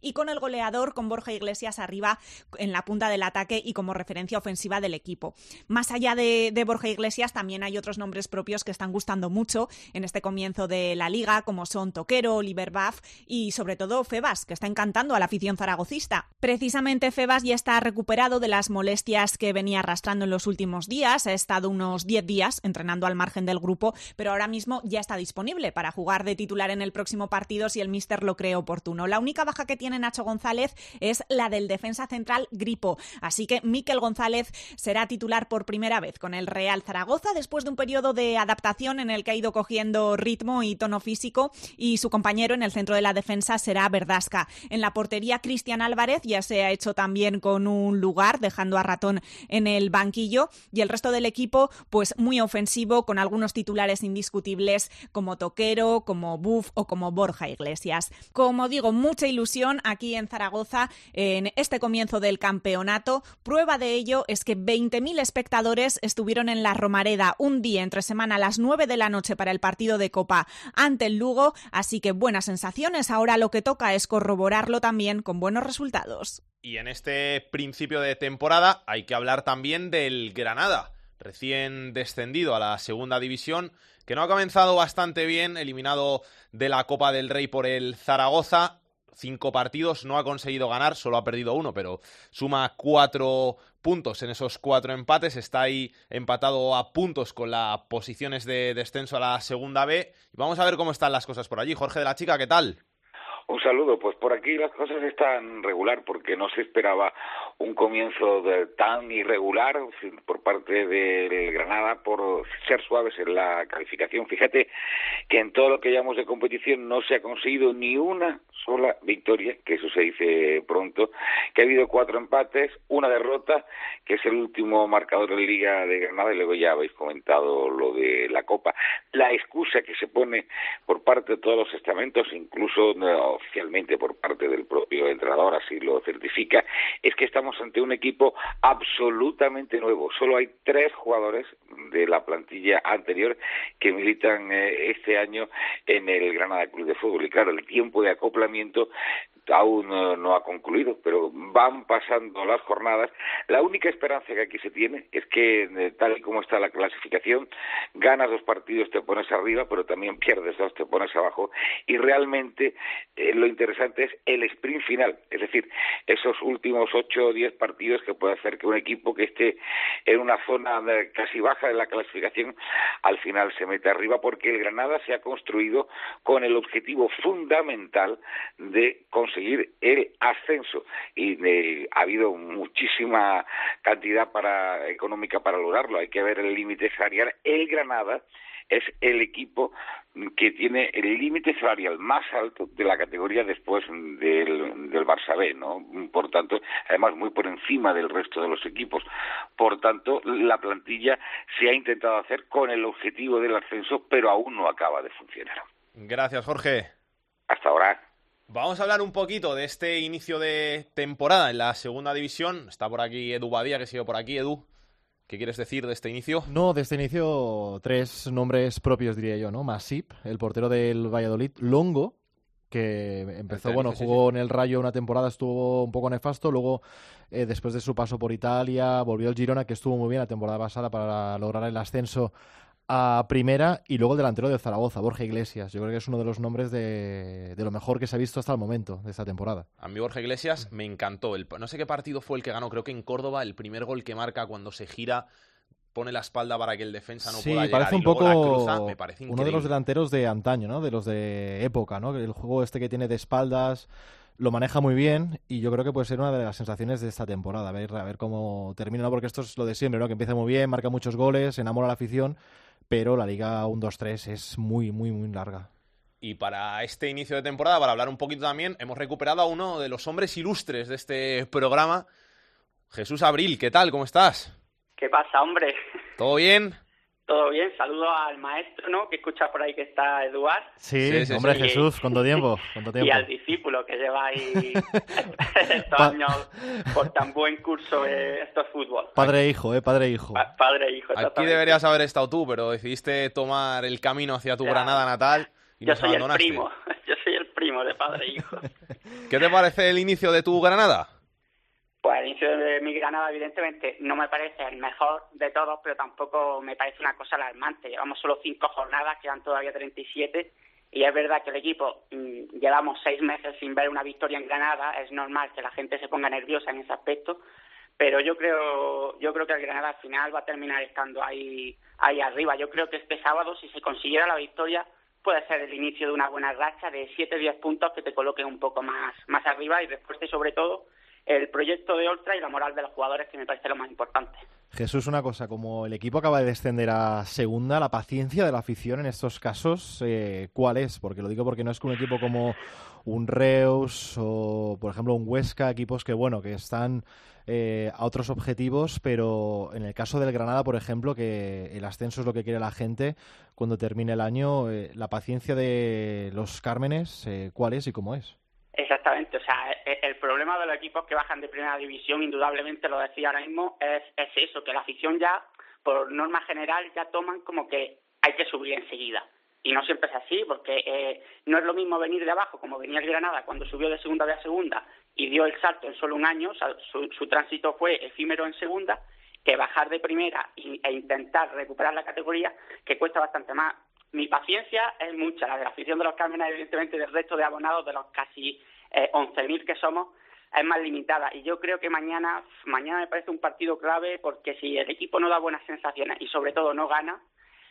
y con el goleador, con Borja Iglesias arriba en la punta del ataque y como referencia ofensiva del equipo. Más allá de, Borja Iglesias, también hay otros nombres propios que están gustando mucho en este comienzo de la liga, como son Toquero, Oliver Baff y sobre todo Febas, que está encantando a la afición zaragocista. Precisamente Febas ya está recuperado de las molestias que venía arrastrando en los últimos días, ha estado unos 10 días entrenando al margen del grupo, pero ahora mismo ya está disponible para jugar de titular en el próximo partido si el míster lo cree oportuno. La única baja que tiene Nacho González es la del defensa central Gripo Así que Miquel González será titular por primera vez con el Real Zaragoza después de un periodo de adaptación en el que ha ido cogiendo ritmo y tono físico y su compañero en el centro de la defensa será Verdasca. En la portería Cristian Álvarez ya se ha hecho también con un lugar dejando a Ratón en el banquillo y el resto del equipo pues muy ofensivo con algunos titulares indiscutibles como Toquero, como Buff o como Borja Iglesias. Como digo, mucha ilusión aquí en Zaragoza en este comienzo del campeonato Prueba de ello es que 20.000 espectadores estuvieron en la Romareda un día entre semana a las 9 de la noche para el partido de Copa ante el Lugo, así que buenas sensaciones. Ahora lo que toca es corroborarlo también con buenos resultados. Y en este principio de temporada hay que hablar también del Granada, recién descendido a la segunda división, que no ha comenzado bastante bien, eliminado de la Copa del Rey por el Zaragoza cinco partidos, no ha conseguido ganar, solo ha perdido uno, pero suma cuatro puntos en esos cuatro empates, está ahí empatado a puntos con las posiciones de descenso a la segunda B. Vamos a ver cómo están las cosas por allí. Jorge de la Chica, ¿qué tal? Un saludo, pues por aquí las cosas están regular porque no se esperaba un comienzo tan irregular por parte del Granada por ser suaves en la calificación. Fíjate que en todo lo que llamamos de competición no se ha conseguido ni una sola victoria, que eso se dice pronto, que ha habido cuatro empates, una derrota, que es el último marcador en Liga de Granada, y luego ya habéis comentado lo de la Copa. La excusa que se pone por parte de todos los estamentos, incluso oficialmente por parte del propio entrenador, así lo certifica, es que estamos ante un equipo absolutamente nuevo. Solo hay tres jugadores de la plantilla anterior que militan eh, este año en el Granada Club de Fútbol. Y claro, el tiempo de aún no, ha concluido, pero van pasando las jornadas. La única esperanza que aquí se tiene es que, eh, tal y como está la clasificación, ganas dos partidos, te pones arriba, pero también pierdes dos, te pones abajo. Y realmente eh, lo interesante es el sprint final, es decir, esos últimos ocho o diez partidos que puede hacer que un equipo que esté en una zona eh, casi baja de la clasificación al final se meta arriba, porque el Granada se ha construido con el objetivo fundamental de conseguir el ascenso y eh, ha habido muchísima cantidad para económica para lograrlo. Hay que ver el límite salarial. El Granada es el equipo que tiene el límite salarial más alto de la categoría después del, del Barça B, ¿no? Por tanto, además muy por encima del resto de los equipos. Por tanto, la plantilla se ha intentado hacer con el objetivo del ascenso, pero aún no acaba de funcionar. Gracias, Jorge. Hasta ahora. Vamos a hablar un poquito de este inicio de temporada en la segunda división. Está por aquí Edu Badía, que sigue por aquí. Edu, ¿qué quieres decir de este inicio? No, de este inicio tres nombres propios diría yo, ¿no? Masip, el portero del Valladolid, Longo, que empezó, bueno, jugó en el Rayo una temporada, estuvo un poco nefasto, luego eh, después de su paso por Italia volvió el Girona, que estuvo muy bien la temporada pasada para lograr el ascenso a primera y luego el delantero de Zaragoza, Borja Iglesias. Yo creo que es uno de los nombres de, lo mejor que se ha visto hasta el momento de esta temporada. A mí Borja Iglesias me encantó. El, no sé qué partido fue el que ganó, creo que en Córdoba, el primer gol que marca cuando se gira pone la espalda para que el defensa no pueda llegar parece un poco me parece uno de los delanteros de antaño, ¿no? De los de época, ¿no? El juego este que tiene de espaldas lo maneja muy bien y yo creo que puede ser una de las sensaciones de esta temporada. A ver, a ver cómo termina, ¿no? Porque esto es lo de siempre, ¿no? Que empieza muy bien, marca muchos goles, enamora a la afición, pero la Liga 1-2-3 es muy, muy, muy larga. Y para este inicio de temporada, para hablar un poquito también, hemos recuperado a uno de los hombres ilustres de este programa, Jesús Abril. ¿Qué tal? ¿Cómo estás? ¿Qué pasa, hombre? ¿Todo bien? Todo bien, saludo al maestro, ¿no? Que escucha por ahí que está Eduard. Sí, hombre Jesús, ¿cuánto tiempo? ¿cuánto tiempo? Y al discípulo que lleva ahí estos años por tan buen curso de esto fútbol. Padre e hijo, ¿eh? Padre e hijo. padre e hijo, Aquí deberías haber estado tú, pero decidiste tomar el camino hacia tu Granada natal y Yo soy el primo, yo soy el primo de padre e hijo. ¿Qué te parece el inicio de tu Granada? Pues el inicio de mi Granada, evidentemente, no me parece el mejor de todos, pero tampoco me parece una cosa alarmante. Llevamos solo cinco jornadas, quedan todavía 37, y es verdad que el equipo mm, llevamos seis meses sin ver una victoria en Granada. Es normal que la gente se ponga nerviosa en ese aspecto, pero yo creo, yo creo que el Granada al final va a terminar estando ahí, ahí arriba. Yo creo que este sábado, si se consiguiera la victoria, puede ser el inicio de una buena racha de 7-10 puntos que te coloquen un poco más, más arriba y después de, sobre todo, el proyecto de Ultra y la moral de los jugadores, que me parece lo más importante. Jesús, una cosa, como el equipo acaba de descender a segunda, la paciencia de la afición en estos casos, eh, ¿cuál es? Porque lo digo porque no es que un equipo como un Reus o, por ejemplo, un Huesca, equipos que, bueno, que están eh, a otros objetivos, pero en el caso del Granada, por ejemplo, que el ascenso es lo que quiere la gente cuando termine el año, eh, la paciencia de los Cármenes, ¿cuál es y cómo es? Exactamente, o sea, e, el problema de los equipos que bajan de primera división, indudablemente lo decía ahora mismo, es, es eso, que la afición ya, por norma general, ya toman como que hay que subir enseguida. Y no siempre es así, porque eh, no es lo mismo venir de abajo, como venía el Granada cuando subió de segunda a segunda y dio el salto en solo un año, su, su tránsito fue efímero en segunda, que bajar de primera e intentar recuperar la categoría, que cuesta bastante más mi paciencia es mucha, la de la afición de los Cármenes, evidentemente, del resto de abonados, de los casi eh, 11.000 que somos, es más limitada. Y yo creo que mañana, mañana me parece un partido clave porque si el equipo no da buenas sensaciones y sobre todo no gana,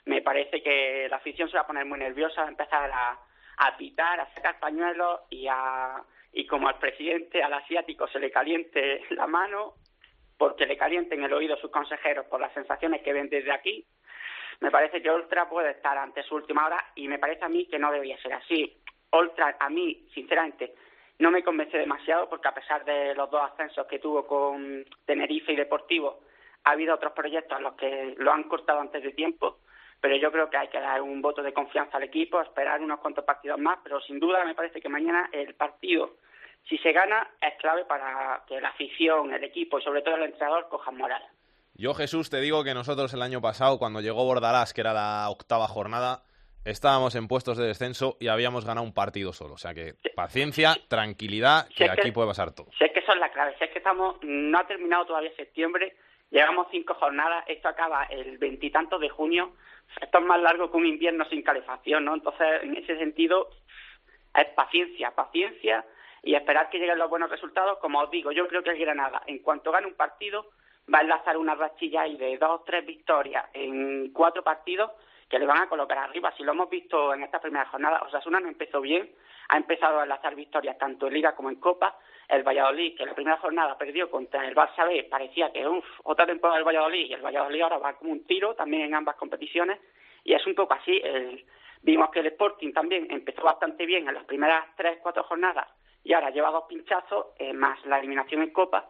me parece que la afición se va a poner muy nerviosa, va a empezar a, a pitar, a sacar pañuelos y a y como al presidente, al asiático, se le caliente la mano, porque le calienten el oído sus consejeros por las sensaciones que ven desde aquí, me parece que Ultra puede estar ante su última hora y me parece a mí que no debería ser así. Ultra, a mí, sinceramente, no me convence demasiado porque a pesar de los dos ascensos que tuvo con Tenerife y Deportivo, ha habido otros proyectos en los que lo han cortado antes de tiempo, pero yo creo que hay que dar un voto de confianza al equipo, esperar unos cuantos partidos más, pero sin duda me parece que mañana el partido, si se gana, es clave para que la afición, el equipo y sobre todo el entrenador cojan moral. Yo, Jesús, te digo que nosotros el año pasado, cuando llegó Bordalás, que era la octava jornada, estábamos en puestos de descenso y habíamos ganado un partido solo. O sea que paciencia, tranquilidad, que aquí puede pasar todo. Si es que eso es la clave, si es que estamos, no ha terminado todavía septiembre, llevamos cinco jornadas, esto acaba el veintitantos de junio, esto es más largo que un invierno sin calefacción, ¿no? Entonces, en ese sentido, es paciencia, paciencia y esperar que lleguen los buenos resultados. Como os digo, yo creo que el Granada, en cuanto gane un partido, va a enlazar una rachilla ahí de dos, tres victorias en cuatro partidos que le van a colocar arriba. Si lo hemos visto en esta primera jornada, Osasuna no empezó bien, ha empezado a enlazar victorias tanto en Liga como en Copa. El Valladolid, que en la primera jornada perdió contra el Barça B, parecía que, uff, otra temporada del Valladolid, y el Valladolid ahora va como un tiro también en ambas competiciones, y es un poco así. vimos que el Sporting también empezó bastante bien en las primeras tres, cuatro jornadas, y ahora lleva dos pinchazos, eh, más la eliminación en Copa,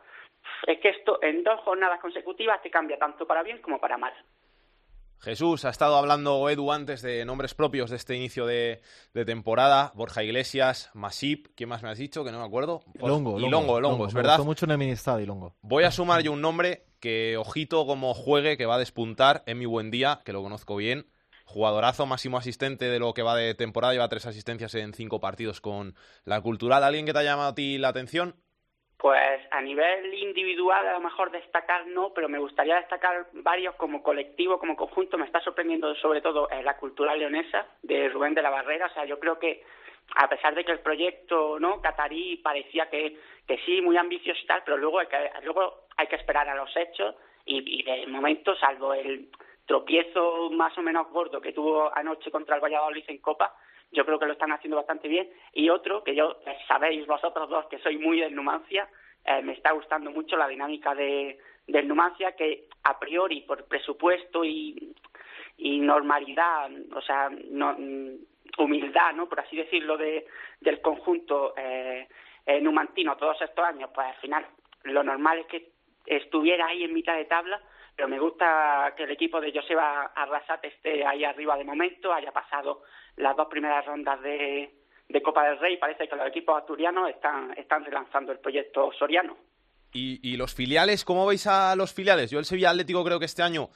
es que esto en dos jornadas consecutivas te cambia tanto para bien como para mal. Jesús, ha estado hablando Edu antes de nombres propios de este inicio de, temporada. Borja Iglesias, Masip, ¿quién más me has dicho? Que no me acuerdo. Longo, y Longo, Longo, es verdad. Me mucho en y Longo. Voy a sumar yo un nombre que, ojito como juegue, que va a despuntar, en mi buen día, que lo conozco bien. Jugadorazo, máximo asistente de lo que va de temporada, lleva tres asistencias en cinco partidos con la cultural. ¿Alguien que te ha llamado a ti la atención? Pues a nivel individual a lo mejor destacar no, pero me gustaría destacar varios como colectivo, como conjunto. Me está sorprendiendo sobre todo la cultura leonesa de Rubén de la Barrera. O sea, yo creo que a pesar de que el proyecto no catarí parecía que, que sí, muy ambicioso y tal, pero luego hay que, luego hay que esperar a los hechos y, y de momento, salvo el tropiezo más o menos gordo que tuvo anoche contra el Valladolid en Copa, yo creo que lo están haciendo bastante bien. Y otro, que yo sabéis vosotros dos que soy muy del Numancia, eh, me está gustando mucho la dinámica de, del Numancia, que a priori por presupuesto y, y normalidad, o sea, no, humildad, ¿no? Por así decirlo, de, del conjunto eh, eh, numantino todos estos años, pues al final lo normal es que estuviera ahí en mitad de tabla, pero me gusta que el equipo de Joseba Arrasate esté ahí arriba de momento, haya pasado las dos primeras rondas de, de Copa del Rey. Parece que los equipos asturianos están, están relanzando el proyecto soriano. ¿Y, ¿Y los filiales? ¿Cómo veis a los filiales? Yo el Sevilla Atlético creo que este año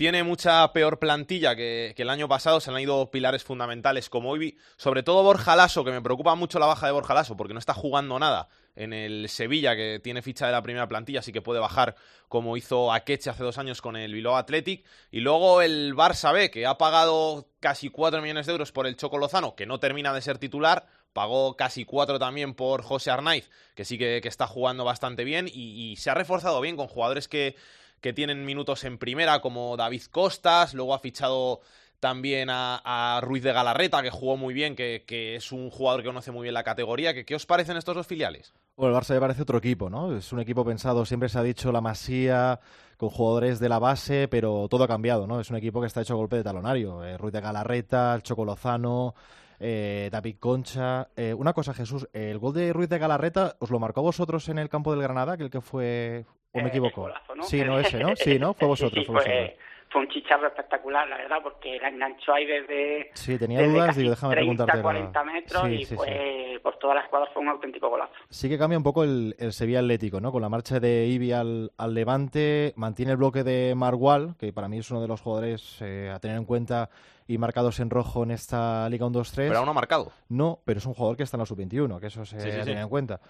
tiene mucha peor plantilla que, que, el año pasado, se han ido pilares fundamentales como Ibi, sobre todo Borja Lasso, que me preocupa mucho la baja de Borja Lasso, porque no está jugando nada en el Sevilla, que tiene ficha de la primera plantilla, así que puede bajar como hizo Akeche hace dos años con el Bilbao Athletic, y luego el Barça B, que ha pagado casi 4 millones de euros por el Choco Lozano, que no termina de ser titular, pagó casi cuatro también por José Arnaiz, que sí que, está jugando bastante bien, y se ha reforzado bien con jugadores que que tienen minutos en primera, como David Costas, luego ha fichado también a, a Ruiz de Galarreta, que jugó muy bien, que, que, es un jugador que conoce muy bien la categoría. ¿Qué, qué os parecen estos dos filiales? Bueno, el Barça me parece otro equipo, ¿no? Es un equipo pensado, siempre se ha dicho la masía, con jugadores de la base, pero todo ha cambiado, ¿no? Es un equipo que está hecho a golpe de talonario. Eh, Ruiz de Galarreta, el Choco Lozano, eh, David Concha. Eh, una cosa, Jesús, el gol de Ruiz de Galarreta, ¿os lo marcó vosotros en el campo del Granada, que el que fue ¿O me equivoco? Eh, golazo, ¿no? Sí, no ese, ¿no? Sí, ¿no? Fue vosotros. Sí, fue fue, vosotros. fue, un chicharro espectacular, la verdad, porque la enganchó ahí desde. Sí, tenía desde dudas, casi digo, déjame 30, preguntarte. 40 metros Sí, y sí, fue por todas las cuadras fue un auténtico golazo. Sí que cambia un poco el, el Sevilla Atlético, ¿no? Con la marcha de Ibi al, al Levante, mantiene el bloque de Margual, que para mí es uno de los jugadores eh, a tener en cuenta y marcados en rojo en esta Liga 1-2-3. Pero aún no ha marcado. No, pero es un jugador que está en la sub-21, que eso se Sí, sí, ha sí. tenido en cuenta.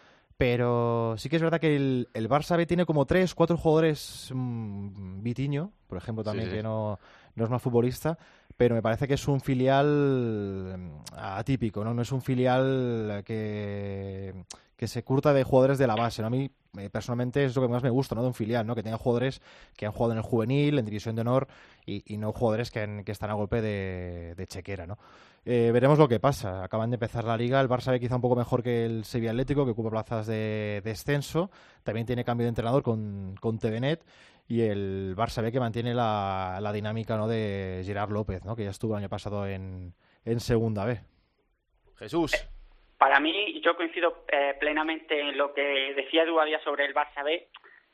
Pero sí que es verdad que el, el Barça B tiene como tres, cuatro jugadores. mm, Vitiño, por ejemplo, también, Sí, sí. que no, no es más futbolista. Pero me parece que es un filial mm, atípico, ¿no? No es un filial que, que se curta de jugadores de la base. ¿no? A mí, eh, personalmente, es lo que más me gusta, ¿no? De un filial, ¿no? Que tenga jugadores que han jugado en el juvenil, en división de honor, y, no jugadores que, han- que están a golpe de, chequera, ¿no? Eh, veremos lo que pasa. Acaban de empezar la liga. El Barça ve quizá un poco mejor que el Sevilla Atlético, que ocupa plazas de descenso. También tiene cambio de entrenador con, con. Y el Barça ve que mantiene la, la dinámica ¿no? de Gerard López, ¿no? que ya estuvo el año pasado en, en Segunda B. Jesús. Para mí, yo coincido eh, plenamente en lo que decía Edu Badía sobre el Barça B.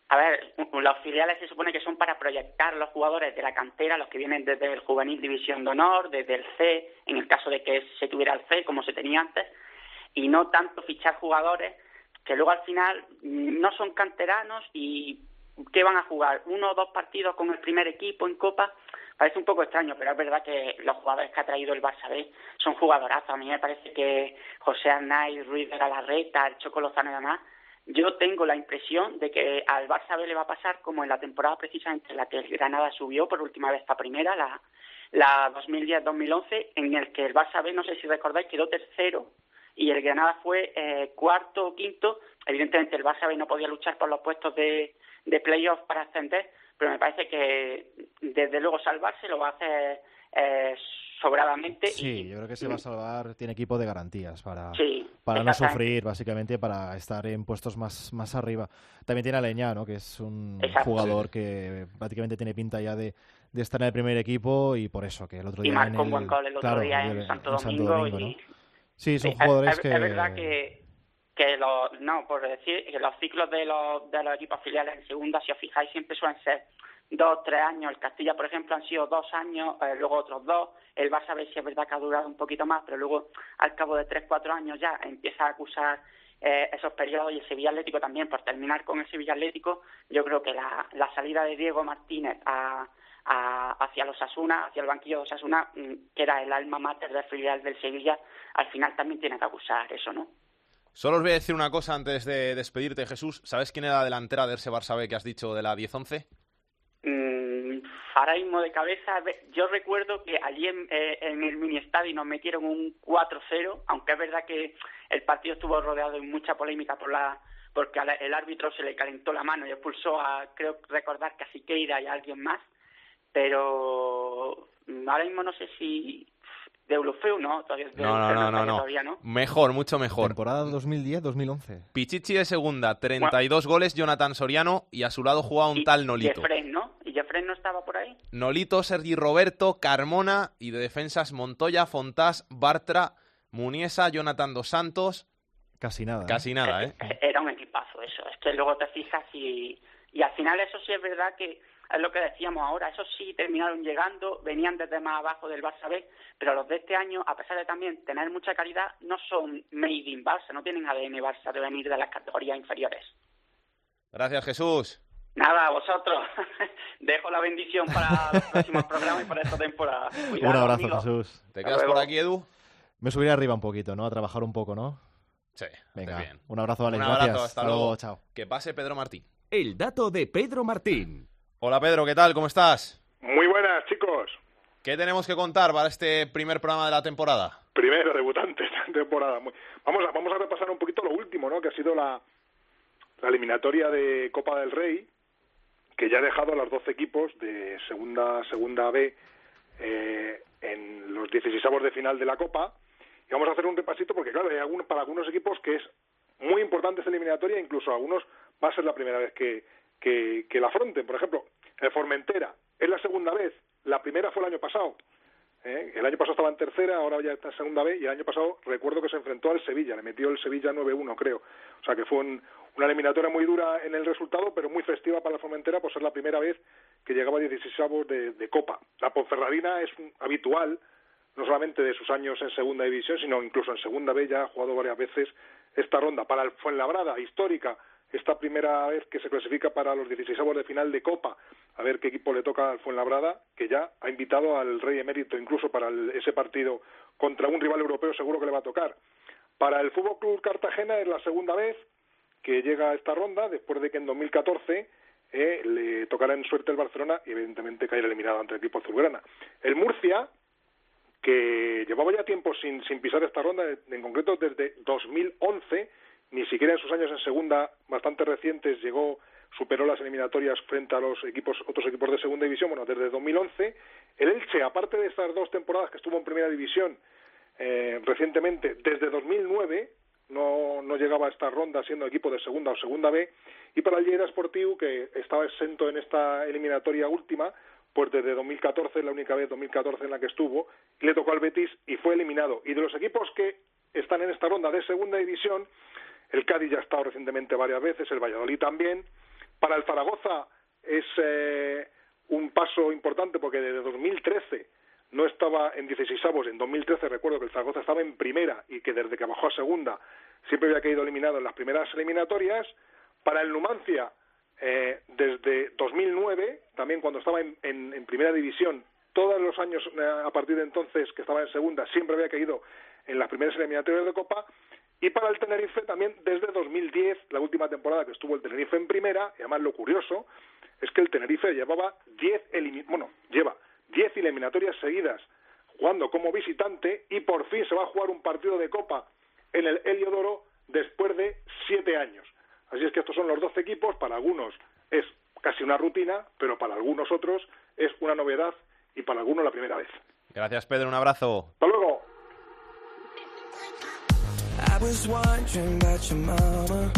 A ver, los filiales se supone que son para proyectar los jugadores de la cantera, los que vienen desde el juvenil División de Honor, desde el C, en el caso de que se tuviera el C, como se tenía antes, y no tanto fichar jugadores que luego al final mm, no son canteranos y que van a jugar uno o dos partidos con el primer equipo en Copa. Parece un poco extraño, pero es verdad que los jugadores que ha traído el Barça B son jugadorazos. A mí me parece que José Arnaiz, Ruiz de Galarreta, el Choco Lozano y demás, yo tengo la impresión de que al Barça B le va a pasar como en la temporada precisamente en la que el Granada subió por última vez esta primera, la, la 2010-2011, en el que el Barça B, no sé si recordáis, quedó tercero y el Granada fue eh, cuarto o quinto. Evidentemente el Barça B no podía luchar por los puestos de, de playoff para ascender, pero me parece que desde luego salvarse lo va a hacer eh, sobradamente. Sí, yo creo que se va a salvar. Tiene equipo de garantías para, Sí, para no sufrir, básicamente, para estar en puestos más, más arriba. También tiene a Leñá, ¿no? que es un Exacto. jugador que prácticamente tiene pinta ya de, de estar en el primer equipo y por eso, que el otro Y día. en marcó un el- buen gol el otro claro, día el- en Santo en Domingo. y- ¿no? Sí, son Sí, jugadores es, que. es verdad que, que los, no, por decir, que los ciclos de los, de los equipos filiales en segunda, si os fijáis, siempre suelen ser dos, tres años. El Castilla, por ejemplo, han sido dos años, eh, luego otros dos. El Barça B sí es verdad que ha durado un poquito más, pero luego al cabo de tres, cuatro años ya empieza a acusar eh, esos periodos y el Sevilla Atlético también. Por terminar con el Sevilla Atlético, yo creo que la, la salida de Diego Martínez a, a- hacia los Asuna, hacia el banquillo de Osasuna, mm, que era el alma mater del filial del Sevilla, al final también tiene que acusar eso, ¿no? Solo os voy a decir una cosa antes de despedirte, Jesús. ¿Sabes quién era la delantera de ese Barça B que has dicho de la 10-11? Mm, ahora mismo de cabeza, yo recuerdo que allí en, eh, en el mini estadio nos metieron un 4-0, aunque es verdad que el partido estuvo rodeado de mucha polémica por la porque el árbitro se le calentó la mano y expulsó a, creo recordar que a Siqueira y a alguien más, pero ahora mismo no sé si de Eurofeu no, todavía, no, no, no, no, no. Mejor, mucho mejor. Temporada 2010-2011. Pichichi de segunda, 32 goles, Jonathan Soriano, y a su lado jugaba un tal Nolito. Jeffren, ¿no? ¿Y Jeffren no estaba por ahí? Nolito, Sergi Roberto, Carmona, y de defensas Montoya, Fontás, Bartra, Muniesa, Jonathan Dos Santos. Casi nada. ¿eh? Casi nada, ¿eh? Era un equipazo eso. Es que luego te fijas y, y al final eso sí es verdad que es lo que decíamos ahora, esos sí terminaron llegando, venían desde más abajo del Barça B, pero los de este año, a pesar de también tener mucha calidad, no son made in Barça, no tienen ADN Barça de venir de las categorías inferiores. Gracias, Jesús. Nada, vosotros. Dejo la bendición para los próximos programas y para esta temporada. Un abrazo, Jesús. ¿Te quedas por aquí, Edu? Me subiré arriba un poquito, ¿no? A trabajar un poco, ¿no? Sí, Venga, bien. un abrazo, Alex. Un abrazo, Gracias. hasta luego. Chao. Que pase Pedro Martín. El dato de Pedro Martín. Hola Pedro, ¿qué tal? ¿Cómo estás? Muy buenas, chicos. ¿Qué tenemos que contar para este primer programa de la temporada? Primero, debutante de temporada. Vamos a, vamos a repasar un poquito lo último, ¿no? Que ha sido la, la eliminatoria de Copa del Rey, que ya ha dejado a los 12 equipos de segunda, segunda B eh, en los 16 de final de la Copa. Y vamos a hacer un repasito porque, claro, hay algunos, para algunos equipos que es muy importante esta eliminatoria, incluso algunos va a ser la primera vez que, que, que la afronten. Por ejemplo, el Formentera es la segunda vez, la primera fue el año pasado. ¿eh? El año pasado estaba en tercera, ahora ya está en segunda vez, y el año pasado recuerdo que se enfrentó al Sevilla, le metió el Sevilla 9-1, creo. O sea que fue una eliminatoria muy dura en el resultado, pero muy festiva para la Formentera por ser la primera vez que llegaba a 16 de, de Copa. La Ponferradina es habitual, no solamente de sus años en segunda división, sino incluso en segunda B ya ha jugado varias veces esta ronda. Para el Fuenlabrada, histórica, esta primera vez que se clasifica para los 16 de final de Copa, a ver qué equipo le toca al Fuenlabrada, que ya ha invitado al Rey Emérito incluso para ese partido contra un rival europeo seguro que le va a tocar. Para el Fútbol Club Cartagena es la segunda vez que llega a esta ronda, después de que en 2014 eh, le tocará en suerte el Barcelona y evidentemente caer eliminado ante el equipo azulgrana. El Murcia, que llevaba ya tiempo sin, sin pisar esta ronda, en concreto desde 2011, ni siquiera en sus años en segunda bastante recientes llegó superó las eliminatorias frente a los equipos otros equipos de segunda división bueno desde 2011 el Elche aparte de estas dos temporadas que estuvo en primera división eh, recientemente desde 2009 no, no llegaba a esta ronda siendo equipo de segunda o segunda B. Y para el Lleida Sportiu que estaba exento en esta eliminatoria última pues desde 2014 la única vez 2014 en la que estuvo le tocó al Betis y fue eliminado. Y de los equipos que están en esta ronda de segunda división el Cádiz ya ha estado recientemente varias veces, el Valladolid también. Para el Zaragoza es eh, un paso importante porque desde 2013 no estaba en 16 avos, en 2013 recuerdo que el Zaragoza estaba en primera y que desde que bajó a segunda siempre había caído eliminado en las primeras eliminatorias. Para el Numancia, eh, desde 2009, también cuando estaba en, en, primera división, todos los años eh, a partir de entonces que estaba en segunda, siempre había caído en las primeras eliminatorias de Copa y para el Tenerife también desde 2010, la última temporada que estuvo el Tenerife en primera, y además lo curioso es que el Tenerife llevaba 10 bueno, lleva 10 eliminatorias seguidas jugando como visitante y por fin se va a jugar un partido de Copa en el Heliodoro después de 7 años. Así es que estos son los 12 equipos, para algunos es casi una rutina, pero para algunos otros es una novedad y para algunos la primera vez. Gracias Pedro, un abrazo. Hasta luego. I was wondering about your mama.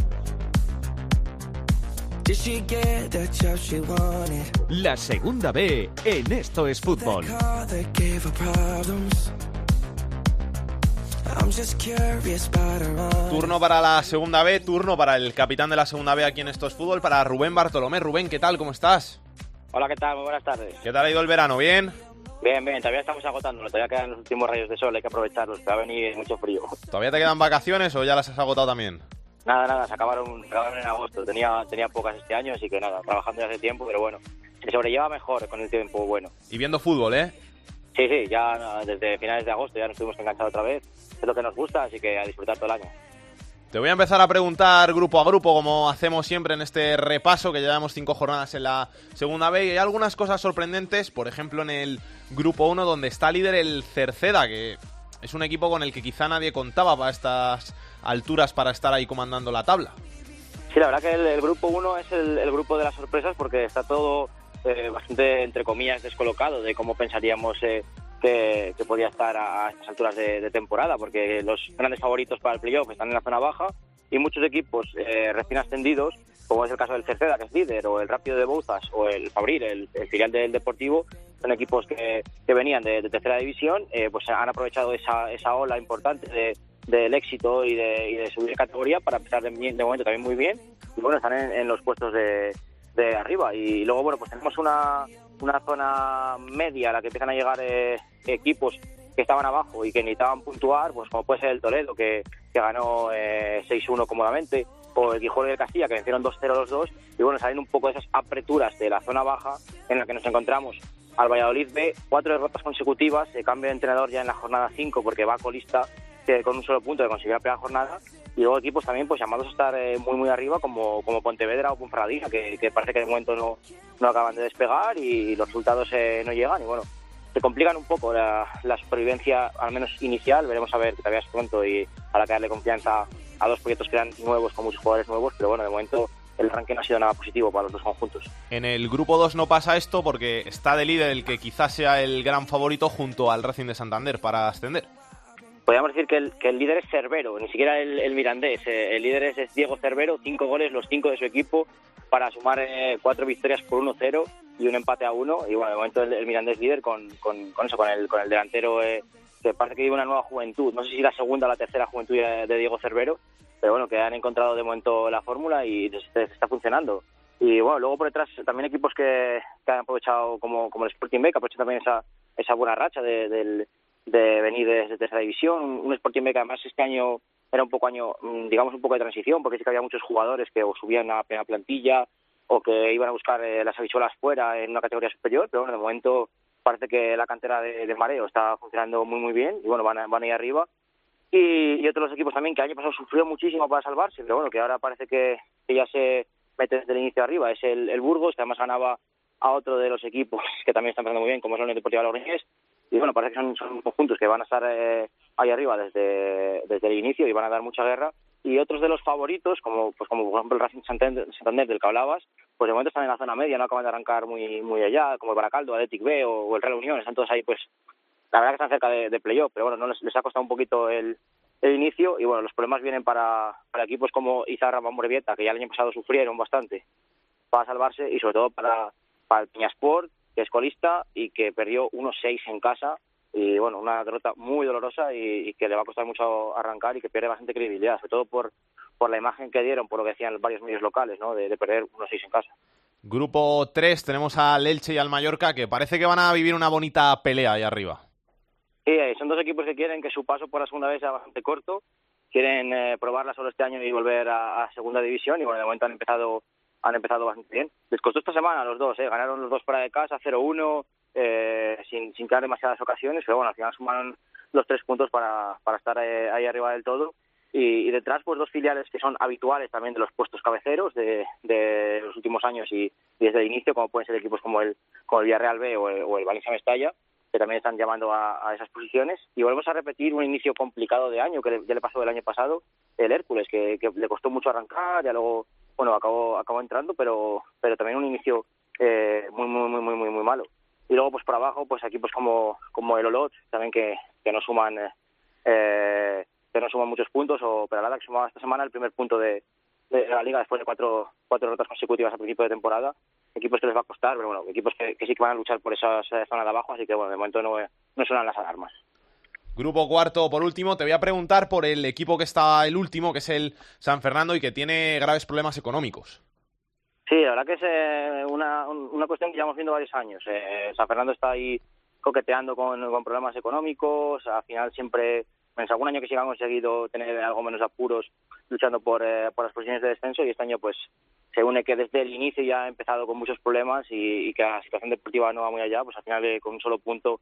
Did she get the job she wanted? La segunda B en Esto es Fútbol. That car that gave her problems. Turno para la segunda B, turno para el capitán de la segunda B aquí en Esto es Fútbol, para Rubén Bartolomé. Rubén, ¿qué tal? ¿Cómo estás? Hola, ¿qué tal? Muy buenas tardes. ¿Qué tal ha ido el verano? ¿Bien? Bien, bien, todavía estamos agotándolo, todavía quedan los últimos rayos de sol, hay que aprovecharlos, va a venir mucho frío. ¿Todavía te quedan vacaciones o ya las has agotado también? Nada, nada, se acabaron, se acabaron en agosto, tenía, tenía pocas este año, así que nada, trabajando ya hace tiempo, pero bueno, se sobrelleva mejor con el tiempo bueno. Y viendo fútbol, ¿eh? Sí, sí, ya desde finales de agosto ya nos estuvimos enganchados otra vez, es lo que nos gusta, así que a disfrutar todo el año. Te voy a empezar a preguntar grupo a grupo, como hacemos siempre en este repaso, que llevamos cinco jornadas en la segunda B. Y hay algunas cosas sorprendentes, por ejemplo, en el grupo 1, donde está líder el Cerceda, que es un equipo con el que quizá nadie contaba para estas alturas para estar ahí comandando la tabla. Sí, la verdad que el, grupo 1 es el, grupo de las sorpresas porque está todo eh, bastante, entre comillas, descolocado de cómo pensaríamos eh, que, podía estar a, estas alturas de, temporada, porque los grandes favoritos para el playoff están en la zona baja y muchos equipos eh, recién ascendidos, como es el caso del Cerceda, que es líder, o el Rápido de Bouzas, o el Fabril, el, filial del Deportivo, son equipos que, que venían de, tercera división, eh, pues han aprovechado esa, esa ola importante de, del éxito y de, y de subir de categoría para empezar de, de, momento también muy bien y bueno están en, los puestos de, de, arriba. Y luego bueno pues tenemos una, una zona media a la que empiezan a llegar eh, equipos que estaban abajo y que necesitaban puntuar, pues como puede ser el Toledo, que, que ganó eh, 6-1 cómodamente, o el Quijote del Castilla, que vencieron 2-0 los dos, y bueno, salen un poco de esas apreturas de la zona baja en la que nos encontramos. Al Valladolid B, cuatro derrotas consecutivas, se cambia de entrenador ya en la jornada 5 porque va colista que con un solo punto de conseguir la primera jornada y luego equipos también pues llamados a estar eh, muy muy arriba como, como Pontevedra o Ponferradina que, que, parece que de momento no, no acaban de despegar y los resultados eh, no llegan. Y bueno se complican un poco la, supervivencia al menos inicial. Veremos a ver que todavía es pronto y habrá que darle confianza a dos proyectos que eran nuevos con muchos jugadores nuevos pero bueno de momento el ranking no ha sido nada positivo para los dos conjuntos. En el grupo 2 no pasa esto porque está de líder el que quizás sea el gran favorito junto al Racing de Santander para ascender podríamos decir que el, que el líder es Cervero, ni siquiera el, Mirandés. Eh, el líder es, Diego Cervero, cinco goles, los cinco de su equipo, para sumar eh, cuatro victorias por 1-0 y un empate a uno. Y bueno, de momento el, Mirandés líder con, con, con, eso, con el, con el delantero eh, que parece que vive una nueva juventud. No sé si la segunda o la tercera juventud de, Diego Cervero, pero bueno, que han encontrado de momento la fórmula y está funcionando. Y bueno, luego por detrás también equipos que, que han aprovechado, como, como el Sporting B, que aprovechan también esa, esa buena racha del, de venir desde tercera división, un Sporting que además este año era un poco año, mm, digamos, un poco de transición, porque sí que había muchos jugadores que o subían a la plantilla o que iban a buscar eh, las habichuelas fuera en una categoría superior, pero bueno, de momento parece que la cantera de, Mareo está funcionando muy muy bien y bueno, van, van ahí arriba. Y, y, otros equipos también que el año pasado sufrió muchísimo para salvarse, pero bueno, que ahora parece que, ya se mete desde el inicio arriba. Es el, el Burgos, que además ganaba a otro de los equipos que también están empezando muy bien, como es la Unión Deportiva Logroñés, y bueno, parece que son, conjuntos que van a estar eh, ahí arriba desde, desde el inicio y van a dar mucha guerra. Y otros de los favoritos, como pues como por ejemplo el Racing Santander, del que hablabas, pues de momento están en la zona media, no acaban de arrancar muy muy allá, como el Baracaldo, Athletic B o, el Real Unión, están todos ahí pues la verdad que están cerca de, de playoff, pero bueno, no les, les, ha costado un poquito el, el inicio y bueno, los problemas vienen para, para equipos como Izarra Morevieta, que ya el año pasado sufrieron bastante para salvarse y sobre todo para, para el Peñasport, que es colista y que perdió 1-6 en casa. Y bueno, una derrota muy dolorosa y, que le va a costar mucho arrancar y que pierde bastante credibilidad, sobre todo por, por la imagen que dieron, por lo que decían varios medios locales, ¿no? de, perder 1-6 en casa. Grupo 3 tenemos al Elche y al Mallorca que parece que van a vivir una bonita pelea ahí arriba. Sí, eh, son dos equipos que quieren que su paso por la segunda vez sea bastante corto, quieren eh, probarla solo este año y volver a, a, segunda división y bueno, de momento han empezado han empezado bastante bien. Les costó esta semana los dos, ¿eh? ganaron los dos fuera de casa, 0-1, eh, sin, sin crear demasiadas ocasiones, pero bueno, al final sumaron los tres puntos para, para estar eh, ahí arriba del todo. Y, detrás, pues dos filiales que son habituales también de los puestos cabeceros de, de los últimos años y, desde el inicio, como pueden ser equipos como el, como el Villarreal B o el, o el Valencia Mestalla, que también están llamando a, esas posiciones. Y volvemos a repetir un inicio complicado de año, que ya le pasó el año pasado, el Hércules, que, que le costó mucho arrancar, ya luego bueno, acabó, acabó entrando, pero, pero también un inicio eh, muy, muy, muy, muy, muy, muy malo. Y luego, pues por abajo, pues equipos como, como el Olot, también que, que no suman eh, que no suman muchos puntos, o Peralada, que sumaba esta semana el primer punto de, la liga después de cuatro, cuatro derrotas consecutivas a principio de temporada. Equipos que les va a costar, pero bueno, equipos que, sí que van a luchar por esa zona de abajo, así que bueno, de momento no, no suenan las alarmas. Grupo cuarto, por último, te voy a preguntar por el equipo que está el último, que es el San Fernando y que tiene graves problemas económicos. Sí, la verdad que es eh, una, una cuestión que llevamos viendo varios años. Eh, San Fernando está ahí coqueteando con, con problemas económicos, al final siempre, pues algún año que sí han conseguido tener algo menos apuros luchando por, eh, por las posiciones de descenso y este año pues se une que desde el inicio ya ha empezado con muchos problemas y, y que la situación deportiva no va muy allá, pues al final con un solo punto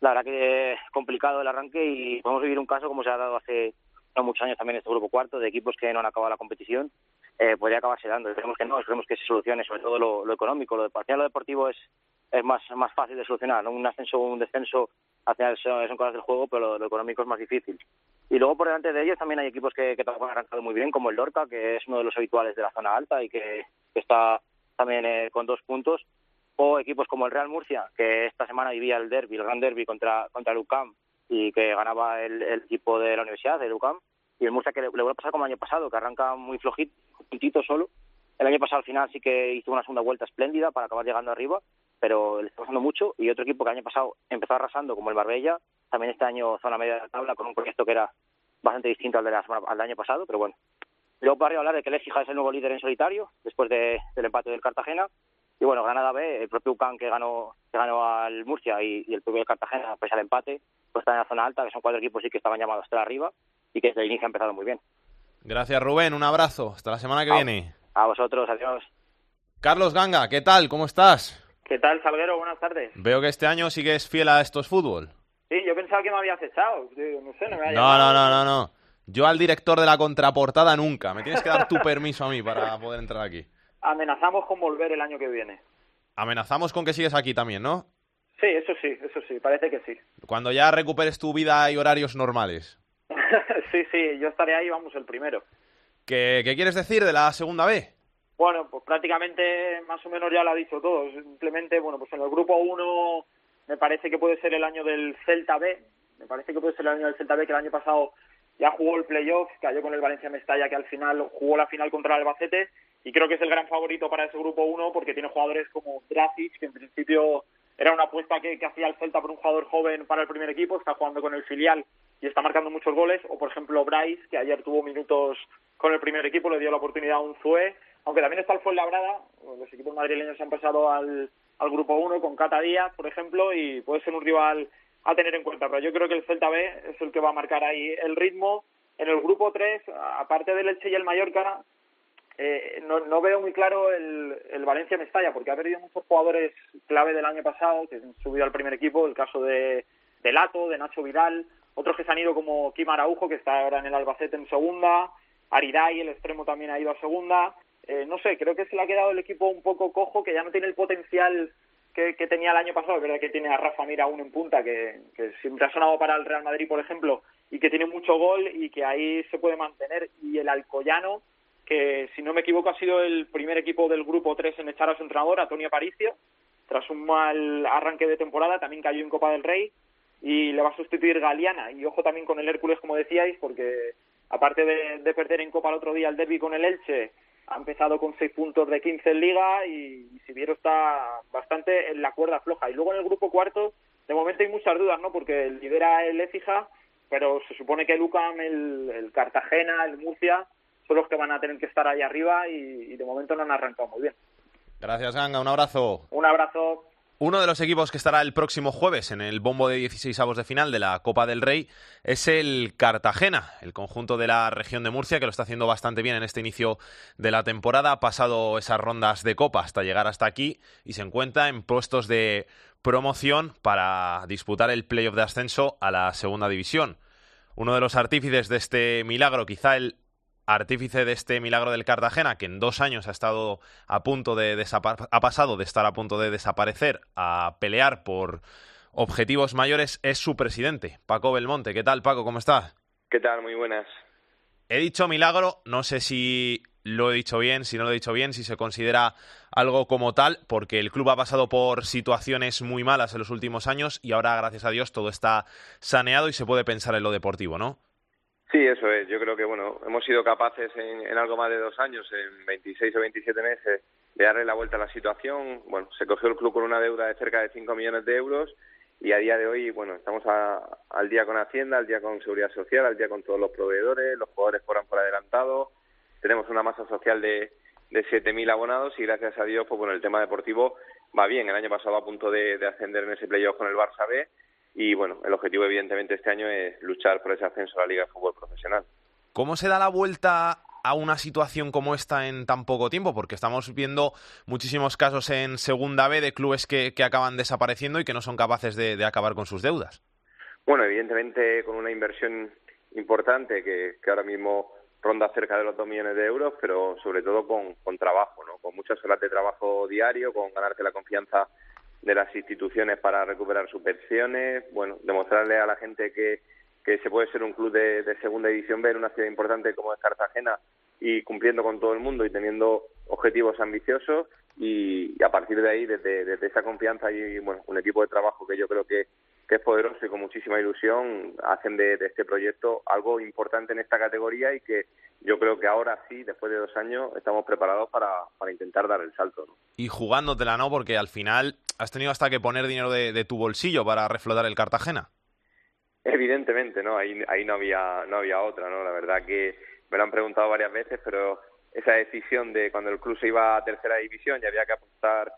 la verdad que complicado el arranque y podemos vivir un caso como se ha dado hace no muchos años también este grupo cuarto, de equipos que no han acabado la competición, eh, podría acabarse dando. Esperemos que no, esperemos que se solucione, sobre todo lo, económico. Lo, de, lo deportivo es, es más, más fácil de solucionar. Un ascenso o un descenso, al final son, son cosas del juego, pero lo, económico es más difícil. Y luego por delante de ellos también hay equipos que, que han arrancado muy bien, como el Lorca, que es uno de los habituales de la zona alta y que, que está también eh, con dos puntos o equipos como el Real Murcia, que esta semana vivía el derby, el gran derby contra, contra el UCAM y que ganaba el, el equipo de la universidad, del UCAM, y el Murcia que le, le vuelve a pasar como el año pasado, que arranca muy flojito, puntito solo. El año pasado al final sí que hizo una segunda vuelta espléndida para acabar llegando arriba, pero le está pasando mucho. Y otro equipo que el año pasado empezó arrasando, como el Marbella, también este año zona media de la tabla con un proyecto que era bastante distinto al, de la del año pasado, pero bueno. Luego para hablar de que el Écija es el nuevo líder en solitario, después de, del empate del Cartagena, y bueno, Granada B, el propio UCAN que ganó, que ganó al Murcia y, y el propio Cartagena, pese al empate, pues están en la zona alta, que son cuatro equipos sí que estaban llamados hasta arriba y que desde el inicio ha empezado muy bien. Gracias Rubén, un abrazo, hasta la semana que a, viene. A vosotros, adiós. Carlos Ganga, ¿qué tal? ¿Cómo estás? ¿Qué tal, Salguero? Buenas tardes. Veo que este año sigues fiel a estos fútbol. Sí, yo pensaba que me habías echado, no sé, no me había No, no, no, no, no. Yo al director de la contraportada nunca. Me tienes que dar tu permiso a mí para poder entrar aquí. Amenazamos con volver el año que viene. Amenazamos con que sigues aquí también, ¿no? Sí, eso sí, eso sí, parece que sí. Cuando ya recuperes tu vida y horarios normales. sí, sí, yo estaré ahí, vamos, el primero. ¿Qué, ¿Qué, quieres decir de la segunda B? Bueno, pues prácticamente más o menos ya lo ha dicho todo. Simplemente, bueno, pues en el grupo 1 me parece que puede ser el año del Celta B. Me parece que puede ser el año del Celta B, que el año pasado ya jugó el playoff, cayó con el Valencia Mestalla, que al final jugó la final contra el Albacete, y creo que es el gran favorito para ese grupo 1 porque tiene jugadores como Dracic, que en principio era una apuesta que, hacía el Celta por un jugador joven para el primer equipo, está jugando con el filial y está marcando muchos goles, o por ejemplo Bryce, que ayer tuvo minutos con el primer equipo, le dio la oportunidad a un Zue, aunque también está el Fuenlabrada, los equipos madrileños han pasado al, al grupo 1 con Cata Díaz, por ejemplo, y puede ser un rival a tener en cuenta, pero yo creo que el Celta B es el que va a marcar ahí el ritmo. En el grupo 3, aparte del Elche y el Mallorca, eh, no, no, veo muy claro el, el Valencia Mestalla, porque ha perdido muchos jugadores clave del año pasado, que han subido al primer equipo, el caso de, de Lato, de Nacho Vidal, otros que se han ido como Kim Araujo, que está ahora en el Albacete en segunda, Ariday, el extremo también ha ido a segunda, eh, no sé, creo que se le ha quedado el equipo un poco cojo, que ya no tiene el potencial que, que tenía el año pasado, es verdad que tiene a Rafa Mira aún en punta, que, que siempre ha sonado para el Real Madrid, por ejemplo, y que tiene mucho gol y que ahí se puede mantener, y el Alcoyano, que si no me equivoco ha sido el primer equipo del grupo 3 en echar a su entrenador, Antonio Aparicio, tras un mal arranque de temporada, también cayó en Copa del Rey y le va a sustituir Galeana. Y ojo también con el Hércules, como decíais, porque aparte de, de perder en Copa el otro día el derby con el Elche, ha empezado con 6 puntos de 15 en Liga y, y Siviero está bastante en la cuerda floja. Y luego en el grupo cuarto, de momento hay muchas dudas, ¿no? Porque lidera el Écija, pero se supone que el UCAM, el, el Cartagena, el Murcia son los que van a tener que estar ahí arriba y, y de momento no han arrancado muy bien. Gracias, Ganga. Un abrazo. Un abrazo. Uno de los equipos que estará el próximo jueves en el bombo de 16 avos de final de la Copa del Rey es el Cartagena, el conjunto de la región de Murcia, que lo está haciendo bastante bien en este inicio de la temporada. Ha pasado esas rondas de Copa hasta llegar hasta aquí y se encuentra en puestos de promoción para disputar el playoff de ascenso a la segunda división. Uno de los artífices de este milagro, quizá el artífice de este milagro del Cartagena, que en dos años ha estado a punto de ha pasado de estar a punto de desaparecer a pelear por objetivos mayores, es su presidente, Paco Belmonte. ¿Qué tal, Paco? ¿Cómo estás? ¿Qué tal? Muy buenas. He dicho milagro, no sé si lo he dicho bien, si no lo he dicho bien, si se considera algo como tal, porque el club ha pasado por situaciones muy malas en los últimos años y ahora, gracias a Dios, todo está saneado y se puede pensar en lo deportivo, ¿no? Sí, eso es. Yo creo que bueno, hemos sido capaces en, en, algo más de dos años, en 26 o 27 meses, de darle la vuelta a la situación. Bueno, se cogió el club con una deuda de cerca de 5 millones de euros y a día de hoy, bueno, estamos al día con Hacienda, al día con Seguridad Social, al día con todos los proveedores, los jugadores cobran por adelantado, tenemos una masa social de, de 7.000 abonados y gracias a Dios, pues bueno, el tema deportivo va bien. El año pasado a punto de, de ascender en ese playoff con el Barça B y bueno, el objetivo evidentemente este año es luchar por ese ascenso a la Liga de Fútbol Profesional. ¿Cómo se da la vuelta a una situación como esta en tan poco tiempo? Porque estamos viendo muchísimos casos en Segunda B de clubes que, que acaban desapareciendo y que no son capaces de, de, acabar con sus deudas. Bueno, evidentemente con una inversión importante que, que ahora mismo ronda cerca de los 2 millones de euros, pero sobre todo con, con trabajo, ¿no? con muchas horas de trabajo diario, con ganarte la confianza de las instituciones para recuperar subvenciones, bueno, demostrarle a la gente que, que se puede ser un club de, de segunda división B en una ciudad importante como es Cartagena y cumpliendo con todo el mundo y teniendo objetivos ambiciosos y, a partir de ahí, desde, desde esa confianza y bueno, un equipo de trabajo que yo creo que, que es poderoso y con muchísima ilusión, hacen de, de, este proyecto algo importante en esta categoría y que yo creo que ahora sí, después de dos años, estamos preparados para, para intentar dar el salto. ¿no? Y jugándotela, ¿no? Porque al final has tenido hasta que poner dinero de, de tu bolsillo para reflotar el Cartagena. Evidentemente, ¿no? Ahí, ahí no había no había otra, ¿no? La verdad que me lo han preguntado varias veces, pero esa decisión de cuando el club se iba a tercera división y había que apostar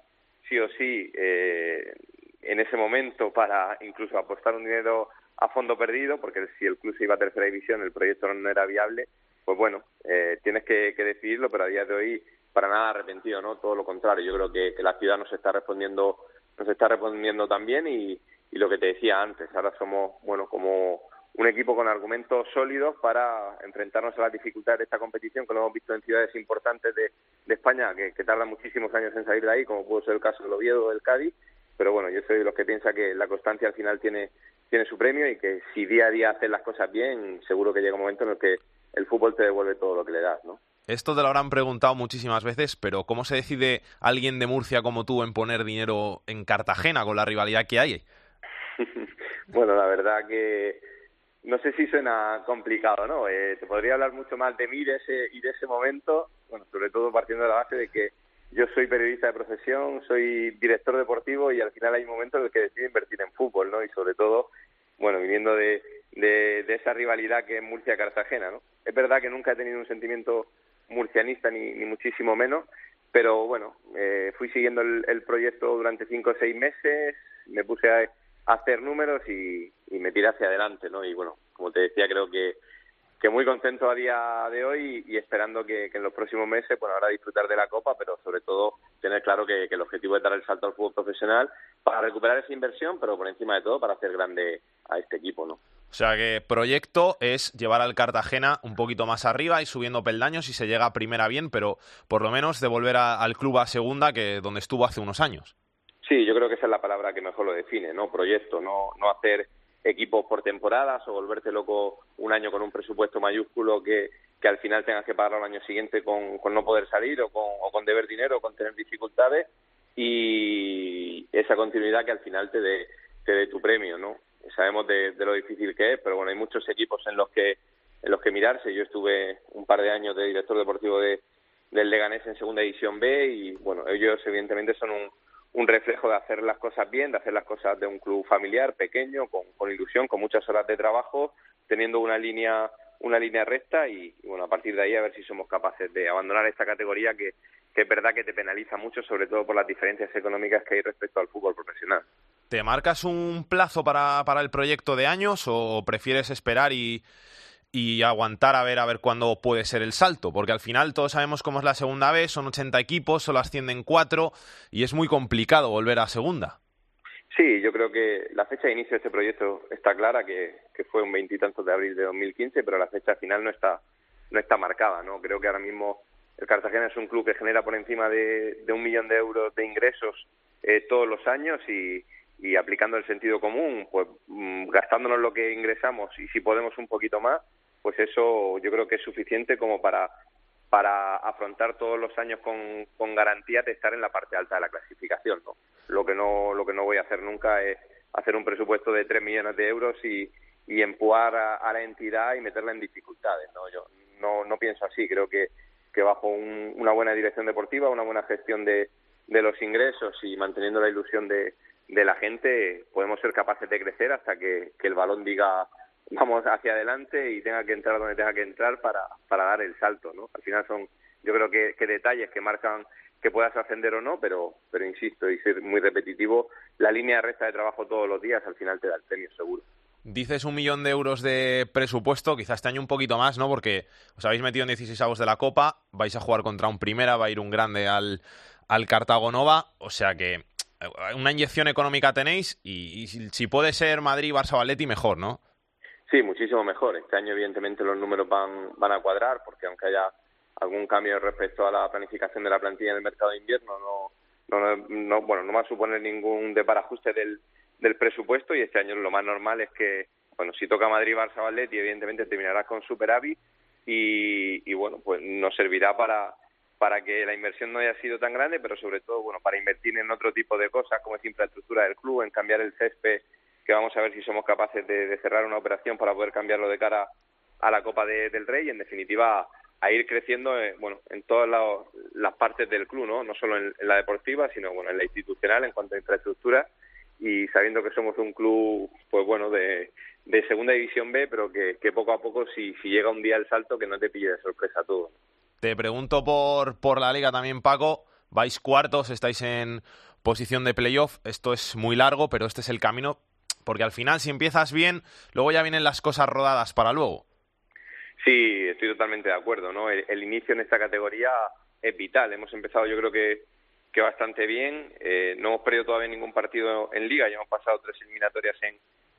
sí o sí eh, en ese momento para incluso apostar un dinero a fondo perdido, porque si el club se iba a tercera división el proyecto no era viable, pues bueno, eh, tienes que, que, decidirlo, pero a día de hoy para nada arrepentido, ¿no? Todo lo contrario, yo creo que, que la ciudad nos está respondiendo nos está respondiendo también y, y lo que te decía antes, ahora somos, bueno, como un equipo con argumentos sólidos para enfrentarnos a las dificultades de esta competición, que lo hemos visto en ciudades importantes de, España, que, que, tardan muchísimos años en salir de ahí, como pudo ser el caso del Oviedo o del Cádiz, pero bueno, yo soy de los que piensa que la constancia al final tiene, tiene su premio y que si día a día haces las cosas bien, seguro que llega un momento en el que el fútbol te devuelve todo lo que le das, ¿no? Esto te lo habrán preguntado muchísimas veces, pero ¿cómo se decide alguien de Murcia como tú en poner dinero en Cartagena con la rivalidad que hay? bueno, la verdad que no sé si suena complicado, ¿no? Eh, te podría hablar mucho más de mí de ese, y de ese momento, bueno, sobre todo partiendo de la base de que yo soy periodista de profesión, soy director deportivo y al final hay momentos en los que decido invertir en fútbol, ¿no? Y sobre todo, bueno, viniendo de, de, de esa rivalidad que es Murcia-Cartagena, ¿no? Es verdad que nunca he tenido un sentimiento murcianista ni, ni muchísimo menos, pero bueno, eh, fui siguiendo el, proyecto durante cinco o seis meses, me puse a hacer números y, y me tiré hacia adelante, ¿no? Y bueno, como te decía, creo que, que muy contento a día de hoy y, y esperando que, que, en los próximos meses, bueno, ahora disfrutar de la Copa, pero sobre todo tener claro que, que, el objetivo es dar el salto al fútbol profesional para recuperar esa inversión, pero por encima de todo para hacer grande a este equipo, ¿no? O sea que proyecto es llevar al Cartagena un poquito más arriba y subiendo peldaños y se llega a primera bien, pero por lo menos devolver a, al club a segunda, que donde estuvo hace unos años. Sí, yo creo que esa es la palabra que mejor lo define, ¿no? Proyecto, no, no hacer equipos por temporadas o volverte loco un año con un presupuesto mayúsculo que, que al final tengas que pagar al año siguiente con, con no poder salir o con, o con deber dinero o con tener dificultades y esa continuidad que al final te dé te dé tu premio, ¿no? Sabemos de, de lo difícil que es, pero bueno, hay muchos equipos en los que en los que mirarse. Yo estuve un par de años de director deportivo de, del Leganés en Segunda División B y bueno, ellos evidentemente son un, un reflejo de hacer las cosas bien, de hacer las cosas de un club familiar, pequeño, con, ilusión, con muchas horas de trabajo, teniendo una línea una línea recta y, y, bueno, a partir de ahí a ver si somos capaces de abandonar esta categoría que, que es verdad que te penaliza mucho, sobre todo por las diferencias económicas que hay respecto al fútbol profesional. ¿Te marcas un plazo para, para el proyecto de años o prefieres esperar y, y aguantar a ver a ver cuándo puede ser el salto, porque al final todos sabemos cómo es la segunda vez, son 80 equipos, solo ascienden cuatro y es muy complicado volver a segunda. Sí, yo creo que la fecha de inicio de este proyecto está clara, que, que fue un veintitantos de abril de 2015, pero la fecha final no está no está marcada, ¿no? Creo que ahora mismo el Cartagena es un club que genera por encima de, de un millón de euros de ingresos eh, todos los años y, y aplicando el sentido común, pues mmm, gastándonos lo que ingresamos y si podemos un poquito más, pues eso yo creo que es suficiente como para para afrontar todos los años con, con garantía de estar en la parte alta de la clasificación, ¿no? Lo que no lo que no voy a hacer nunca es hacer un presupuesto de 3 millones de euros y, y empujar a, la entidad y meterla en dificultades, ¿no? Yo no no pienso así, creo que que bajo un, una buena dirección deportiva, una buena gestión de, de los ingresos y manteniendo la ilusión de, de la gente podemos ser capaces de crecer hasta que el balón diga vamos hacia adelante y tenga que entrar donde tenga que entrar para, para dar el salto, ¿no? Al final son, yo creo que, que detalles que marcan que puedas ascender o no, pero, pero insisto, y ser muy repetitivo, la línea recta de trabajo todos los días al final te da el premio seguro. Dices un millón de euros de presupuesto, quizás este año un poquito más, ¿no? Porque os habéis metido en 16 avos de la Copa, vais a jugar contra un primera, va a ir un grande al, al Cartago Nova, o sea que eh, una inyección económica tenéis y, y si puede ser Madrid, Barça, Valetti, mejor, ¿no? Sí, muchísimo mejor. Este año, evidentemente, los números van, van a cuadrar, porque aunque haya algún cambio respecto a la planificación de la plantilla en el mercado de invierno, no, no, no, bueno, no va a suponer ningún deparajuste del, del presupuesto y este año lo más normal es que, bueno, si toca Madrid, Barça, y evidentemente terminarás con superávit y, y bueno, pues nos servirá para para que la inversión no haya sido tan grande, pero sobre todo, bueno, para invertir en otro tipo de cosas, como es infraestructura del club, en cambiar el césped, que vamos a ver si somos capaces de, cerrar una operación para poder cambiarlo de cara a la Copa del Rey y, en definitiva, a ir creciendo eh, bueno en todas las partes del club no no solo en, la deportiva sino bueno en la institucional en cuanto a infraestructura. Y sabiendo que somos un club pues bueno de, de segunda división B pero que, que poco a poco si, si llega un día el salto que no te pille de sorpresa todo te pregunto por por la liga también Paco. Vais cuartos estáis en posición de playoff. Esto es muy largo pero este es el camino porque al final si empiezas bien luego ya vienen las cosas rodadas para luego Sí, estoy totalmente de acuerdo, ¿no? El, inicio en esta categoría es vital. Hemos empezado, yo creo que, que bastante bien. Eh, no hemos perdido todavía ningún partido en Liga. Ya hemos pasado tres eliminatorias en,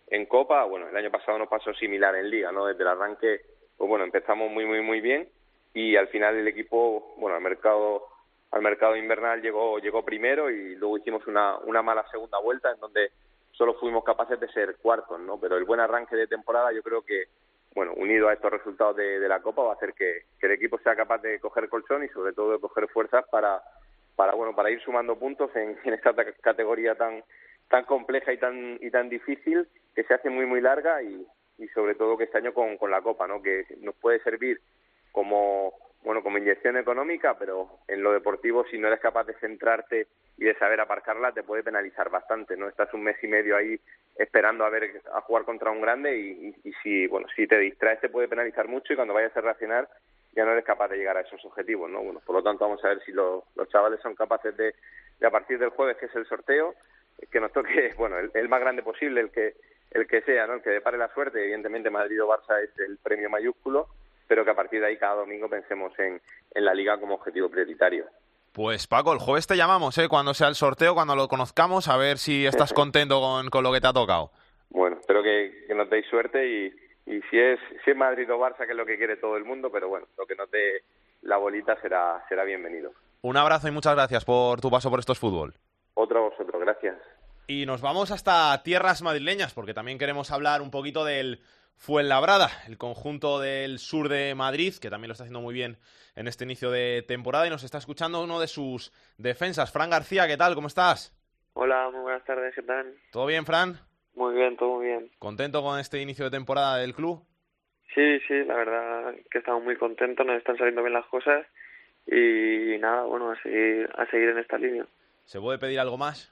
en Copa. Bueno, el año pasado nos pasó similar en Liga, ¿no? Desde el arranque, pues bueno, empezamos muy, muy, muy bien y al final el equipo, bueno, al mercado al mercado invernal llegó llegó primero y luego hicimos una, una mala segunda vuelta en donde solo fuimos capaces de ser cuartos, ¿no? Pero el buen arranque de temporada yo creo que bueno, unido a estos resultados de, la Copa, va a hacer que, el equipo sea capaz de coger colchón y sobre todo de coger fuerzas para, para bueno, para ir sumando puntos en, esta categoría tan tan compleja y tan y tan difícil que se hace muy muy larga y, y sobre todo que este año con, con la Copa, ¿no? Que nos puede servir como bueno, como inyección económica, pero en lo deportivo, si no eres capaz de centrarte y de saber aparcarla, te puede penalizar bastante, ¿no? Estás un mes y medio ahí esperando a ver a jugar contra un grande y, si, bueno, si te distraes te puede penalizar mucho y cuando vayas a reaccionar ya no eres capaz de llegar a esos objetivos, ¿no? Bueno, por lo tanto vamos a ver si los chavales son capaces de, de, a partir del jueves, que es el sorteo, que nos toque, bueno, el, el más grande posible, el que el que sea, ¿no? El que depare la suerte, evidentemente Madrid o Barça es el premio mayúsculo, pero que a partir de ahí cada domingo pensemos en, en la liga como objetivo prioritario. Pues Paco, el jueves te llamamos, ¿eh? cuando sea el sorteo, cuando lo conozcamos, a ver si estás contento con, con lo que te ha tocado. Bueno, espero que, que nos deis suerte y, y si es si es Madrid o Barça, que es lo que quiere todo el mundo, pero bueno, lo que nos dé la bolita será, será bienvenido. Un abrazo y muchas gracias por tu paso por estos fútbol. Otro a vosotros, gracias. Y nos vamos hasta tierras madrileñas, porque también queremos hablar un poquito del Fuenlabrada, el conjunto del sur de Madrid, que también lo está haciendo muy bien en este inicio de temporada y nos está escuchando uno de sus defensas. Fran García, ¿qué tal? ¿Cómo estás? Hola, muy buenas tardes, ¿qué tal? ¿Todo bien, Fran? Muy bien, todo muy bien. ¿Contento con este inicio de temporada del club? Sí, sí, la verdad que estamos muy contentos, nos están saliendo bien las cosas y nada, bueno, a seguir, a seguir en esta línea. ¿Se puede pedir algo más?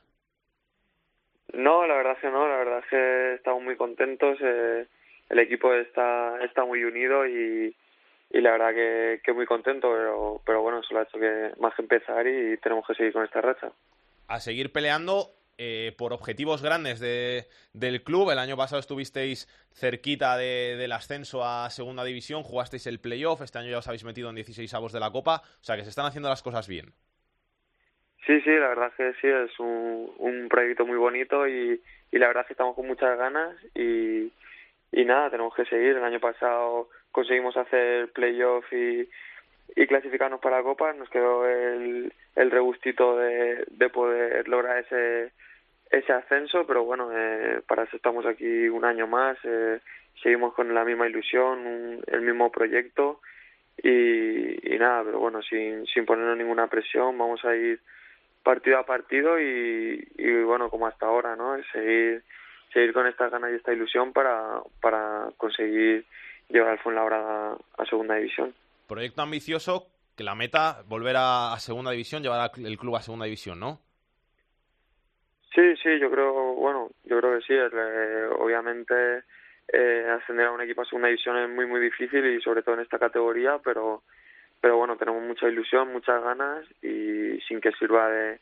No, la verdad es que no, la verdad es que estamos muy contentos. Eh, el equipo está, está muy unido y, y la verdad que, que muy contento, pero, pero bueno, solo ha hecho que más que empezar y tenemos que seguir con esta racha. A seguir peleando eh, por objetivos grandes de, del club. El año pasado estuvisteis cerquita de, del ascenso a segunda división, jugasteis el playoff, este año ya os habéis metido en 16 avos de la Copa, o sea que se están haciendo las cosas bien. Sí, sí, la verdad que sí, es un, un proyecto muy bonito y, y la verdad que estamos con muchas ganas y, y nada, tenemos que seguir. El año pasado conseguimos hacer playoff y, y clasificarnos para la Copa. Nos quedó el, el regustito de, de poder lograr ese ese ascenso, pero bueno, eh, para eso estamos aquí un año más. Eh, seguimos con la misma ilusión, el mismo proyecto y, y nada, pero bueno, sin, sin ponernos ninguna presión, vamos a ir partido a partido y, y bueno, como hasta ahora, ¿no? Seguir seguir con estas ganas y esta ilusión para, para conseguir llevar al Fuenlabrada a segunda división. Proyecto ambicioso, que la meta, volver a, segunda división, llevar el club a segunda división, ¿no? Sí, sí, yo creo, bueno, yo creo que sí. Eh, obviamente eh, ascender a un equipo a segunda división es muy, muy difícil y sobre todo en esta categoría, pero, pero bueno, tenemos mucha ilusión, muchas ganas y sin que sirva de,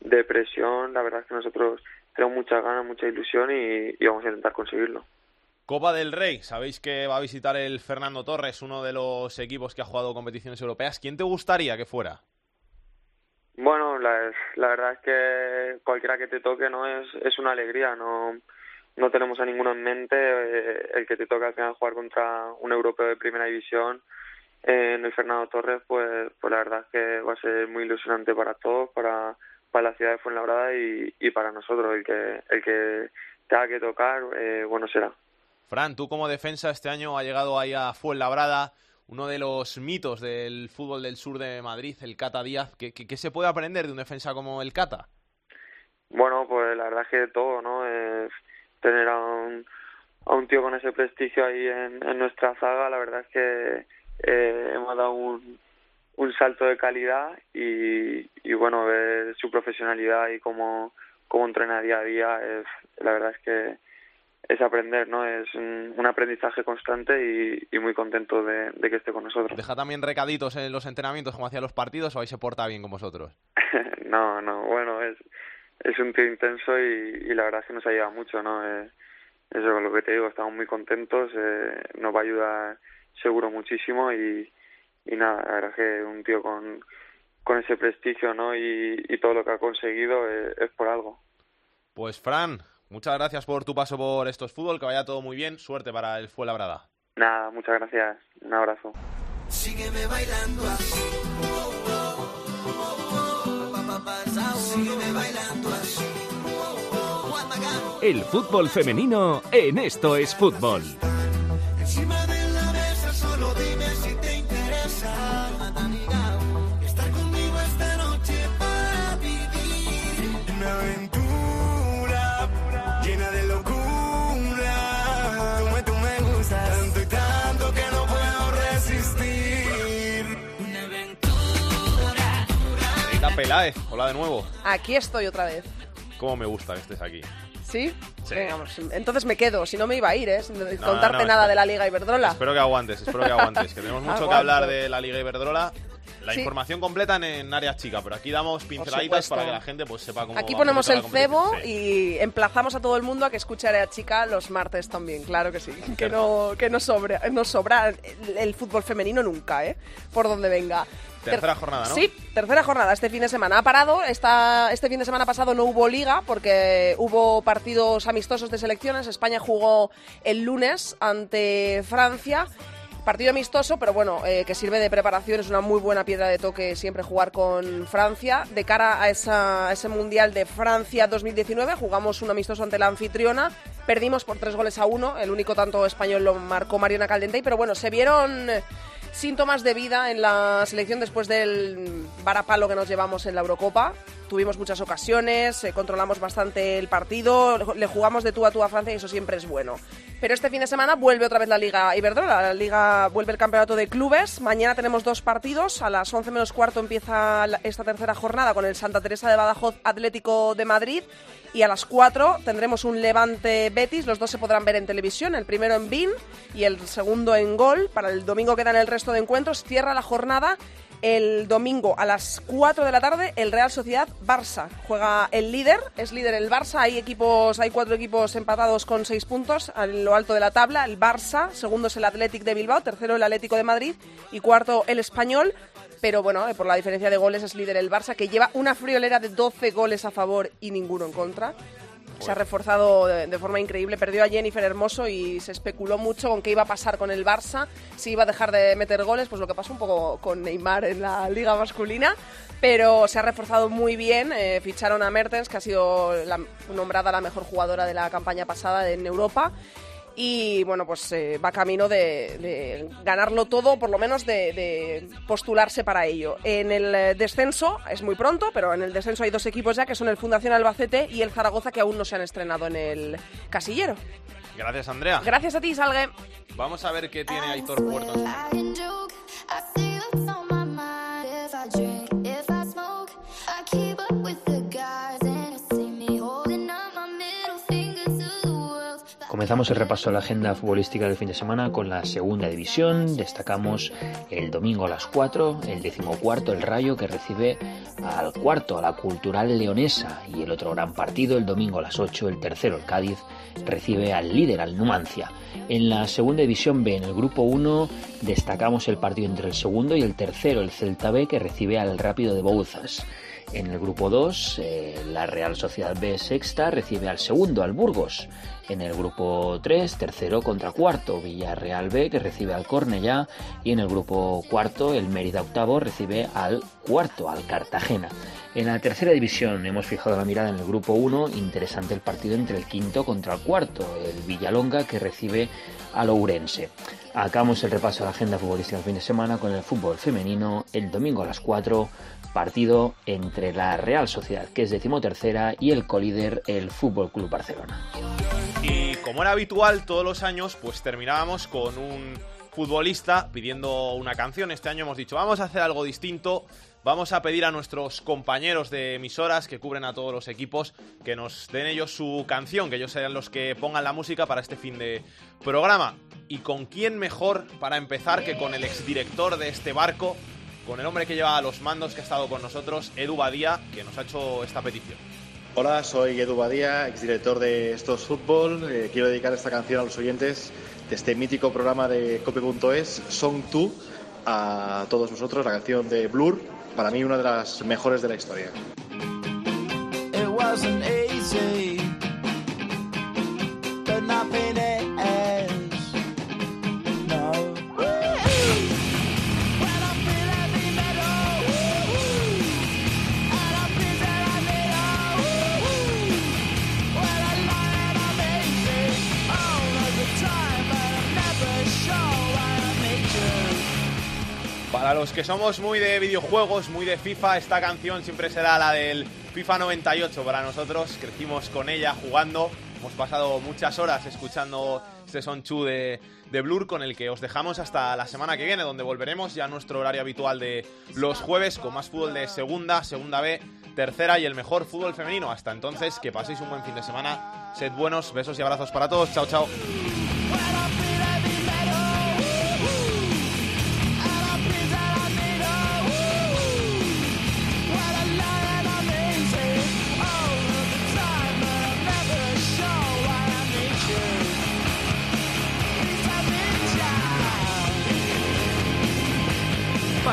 de presión, la verdad es que nosotros tenemos muchas ganas, mucha ilusión y, y, vamos a intentar conseguirlo. Copa del Rey, sabéis que va a visitar el Fernando Torres, uno de los equipos que ha jugado competiciones europeas. ¿Quién te gustaría que fuera? Bueno, la, la verdad es que cualquiera que te toque no es, es una alegría. No, no tenemos a ninguno en mente. Eh, el que te toca al final jugar contra un europeo de primera división en el Fernando Torres, pues, pues la verdad es que va a ser muy ilusionante para todos, para, para la ciudad de Fuenlabrada y, y para nosotros. El que, el que tenga que tocar, eh, bueno será. Fran, tú como defensa este año ha llegado ahí a Fuenlabrada uno de los mitos del fútbol del sur de Madrid, el Cata Díaz. ¿Qué, qué, qué se puede aprender de un defensa como el Cata? Bueno, pues la verdad es que todo, ¿no? Es tener a un, a un tío con ese prestigio ahí en, en nuestra zaga, la verdad es que eh, hemos dado un, un salto de calidad y, y bueno, ver su profesionalidad y cómo, cómo entrena día a día, es, la verdad es que es aprender, ¿no? Es un, un aprendizaje constante y, y muy contento de, de, que esté con nosotros. ¿Deja también recaditos en los entrenamientos como hacía los partidos o ahí se porta bien con vosotros? no, no, bueno, es, es un tío intenso y, y la verdad es que nos ayuda mucho, ¿no? Eh, eso es lo que te digo, estamos muy contentos, eh, nos va a ayudar seguro muchísimo y, y nada, la verdad es que un tío con, con ese prestigio, ¿no? Y, y todo lo que ha conseguido es, es por algo. Pues Fran, Muchas gracias por tu paso por estos fútbol, que vaya todo muy bien. Suerte para el Fuenlabrada. Nada, muchas gracias. Un abrazo. Sígueme bailando así. Sígueme bailando así. El fútbol femenino en esto es fútbol. Rita Peláez, hola de nuevo. Aquí estoy otra vez. ¿Cómo me gusta que estés aquí? ¿Sí? Sí. Venga, entonces me quedo, si no me iba a ir, ¿eh? Sin No, contarte no, nada espero- de la Liga Iberdrola. Espero que aguantes, espero que aguantes, que tenemos mucho que hablar de la Liga Iberdrola. La Sí. información completa en, en áreas chicas, pero aquí damos pinceladitas para que la gente pues sepa cómo Aquí ponemos el cebo. Sí. y emplazamos a todo el mundo a que escuche Área Chica los martes también, claro que sí. Que no, que no sobra, no sobra el, el fútbol femenino nunca, ¿eh? Por donde venga. Tercera Ter- jornada, ¿no? Sí, tercera jornada este fin de semana. Ha parado, esta, este fin de semana pasado no hubo liga porque hubo partidos amistosos de selecciones. España jugó el lunes ante Francia. Partido amistoso, pero bueno, eh, que sirve de preparación, es una muy buena piedra de toque siempre jugar con Francia. De cara a, esa- a ese Mundial de Francia 2019, jugamos un amistoso ante la anfitriona, perdimos por tres goles a uno, el único tanto español lo marcó Mariana Caldentey, pero bueno, se vieron síntomas de vida en la selección después del varapalo que nos llevamos en la Eurocopa. Tuvimos muchas ocasiones, eh, controlamos bastante el partido, le jugamos de tú a tú a Francia y eso siempre es bueno. Pero este fin de semana vuelve otra vez la Liga Iberdrola, la Liga vuelve el campeonato de clubes. Mañana tenemos dos partidos, a las 11 menos cuarto empieza esta tercera jornada con el Santa Teresa de Badajoz Atlético de Madrid y a las 4 tendremos un Levante Betis, los dos se podrán ver en televisión, el primero en BIN y el segundo en Gol. Para el domingo quedan el resto de encuentros, cierra la jornada el domingo a las 4 de la tarde el Real Sociedad Barça. Juega el líder, es líder el Barça, hay equipos, hay cuatro equipos empatados con seis puntos a lo alto de la tabla, el Barça, segundo es el Athletic de Bilbao, tercero el Atlético de Madrid y cuarto el Español. Pero bueno, eh, por la diferencia de goles es líder el Barça, que lleva una friolera de 12 goles a favor y ninguno en contra. Se ha reforzado de, forma increíble. Perdió a Jennifer Hermoso y se especuló mucho con qué iba a pasar con el Barça, si iba a dejar de meter goles, pues lo que pasó un poco con Neymar en la liga masculina. Pero se ha reforzado muy bien. eh, ficharon a Mertens, que ha sido nombrada la mejor jugadora de la campaña pasada en Europa. Y bueno, pues eh, va camino de, de ganarlo todo, por lo menos de, de postularse para ello. En el eh, descenso, es muy pronto, pero en el descenso hay dos equipos ya, que son el Fundación Albacete y el Zaragoza, que aún no se han estrenado en el casillero. Gracias, Andrea. Gracias a ti, Salgue. Vamos a ver qué tiene Aitor Puertas. Comenzamos el repaso de la agenda futbolística del fin de semana con la segunda división. Destacamos el domingo a las 4, el decimocuarto, el Rayo, que recibe al cuarto, a la Cultural Leonesa. Y el otro gran partido, el domingo a las 8, el tercero, el Cádiz, recibe al líder, al Numancia. En la segunda división B, en el grupo 1, destacamos el partido entre el segundo y el tercero, el Celta B, que recibe al Rápido de Bouzas. En el grupo 2, eh, la Real Sociedad B sexta recibe al segundo, al Burgos. En el grupo 3, tercero contra cuarto, Villarreal B, que recibe al Cornellá. Y en el grupo cuarto, el Mérida octavo recibe al cuarto, al Cartagena. En la tercera división hemos fijado la mirada en el grupo 1, interesante el partido entre el quinto contra el cuarto, el Villalonga que recibe al Ourense. Acabamos el repaso a la agenda futbolística del fin de semana con el fútbol femenino el domingo a las 4, partido entre la Real Sociedad, que es decimotercera, y el colíder, el Fútbol Club Barcelona. Y como era habitual todos los años, pues terminábamos con un futbolista pidiendo una canción. Este año hemos dicho, vamos a hacer algo distinto Vamos a pedir a nuestros compañeros de emisoras que cubren a todos los equipos que nos den ellos su canción, que ellos sean los que pongan la música para este fin de programa. ¿Y con quién mejor para empezar que con el exdirector de este barco, con el hombre que lleva los mandos que ha estado con nosotros, Edu Badía, que nos ha hecho esta petición? Hola, soy Edu Badía, exdirector de Estos Fútbol. Eh, quiero dedicar esta canción a los oyentes de este mítico programa de cope.es, Song 2, a todos vosotros, la canción de Blur, para mí una de las mejores de la historia. Para los que somos muy de videojuegos, muy de FIFA, esta canción siempre será la del FIFA 98 para nosotros. Crecimos con ella jugando. Hemos pasado muchas horas escuchando este Son Chu de, de Blur con el que os dejamos hasta la semana que viene, donde volveremos ya a nuestro horario habitual de los jueves con más fútbol de segunda, segunda B, tercera y el mejor fútbol femenino. Hasta entonces, que paséis un buen fin de semana. Sed buenos, besos y abrazos para todos. Chao, chao.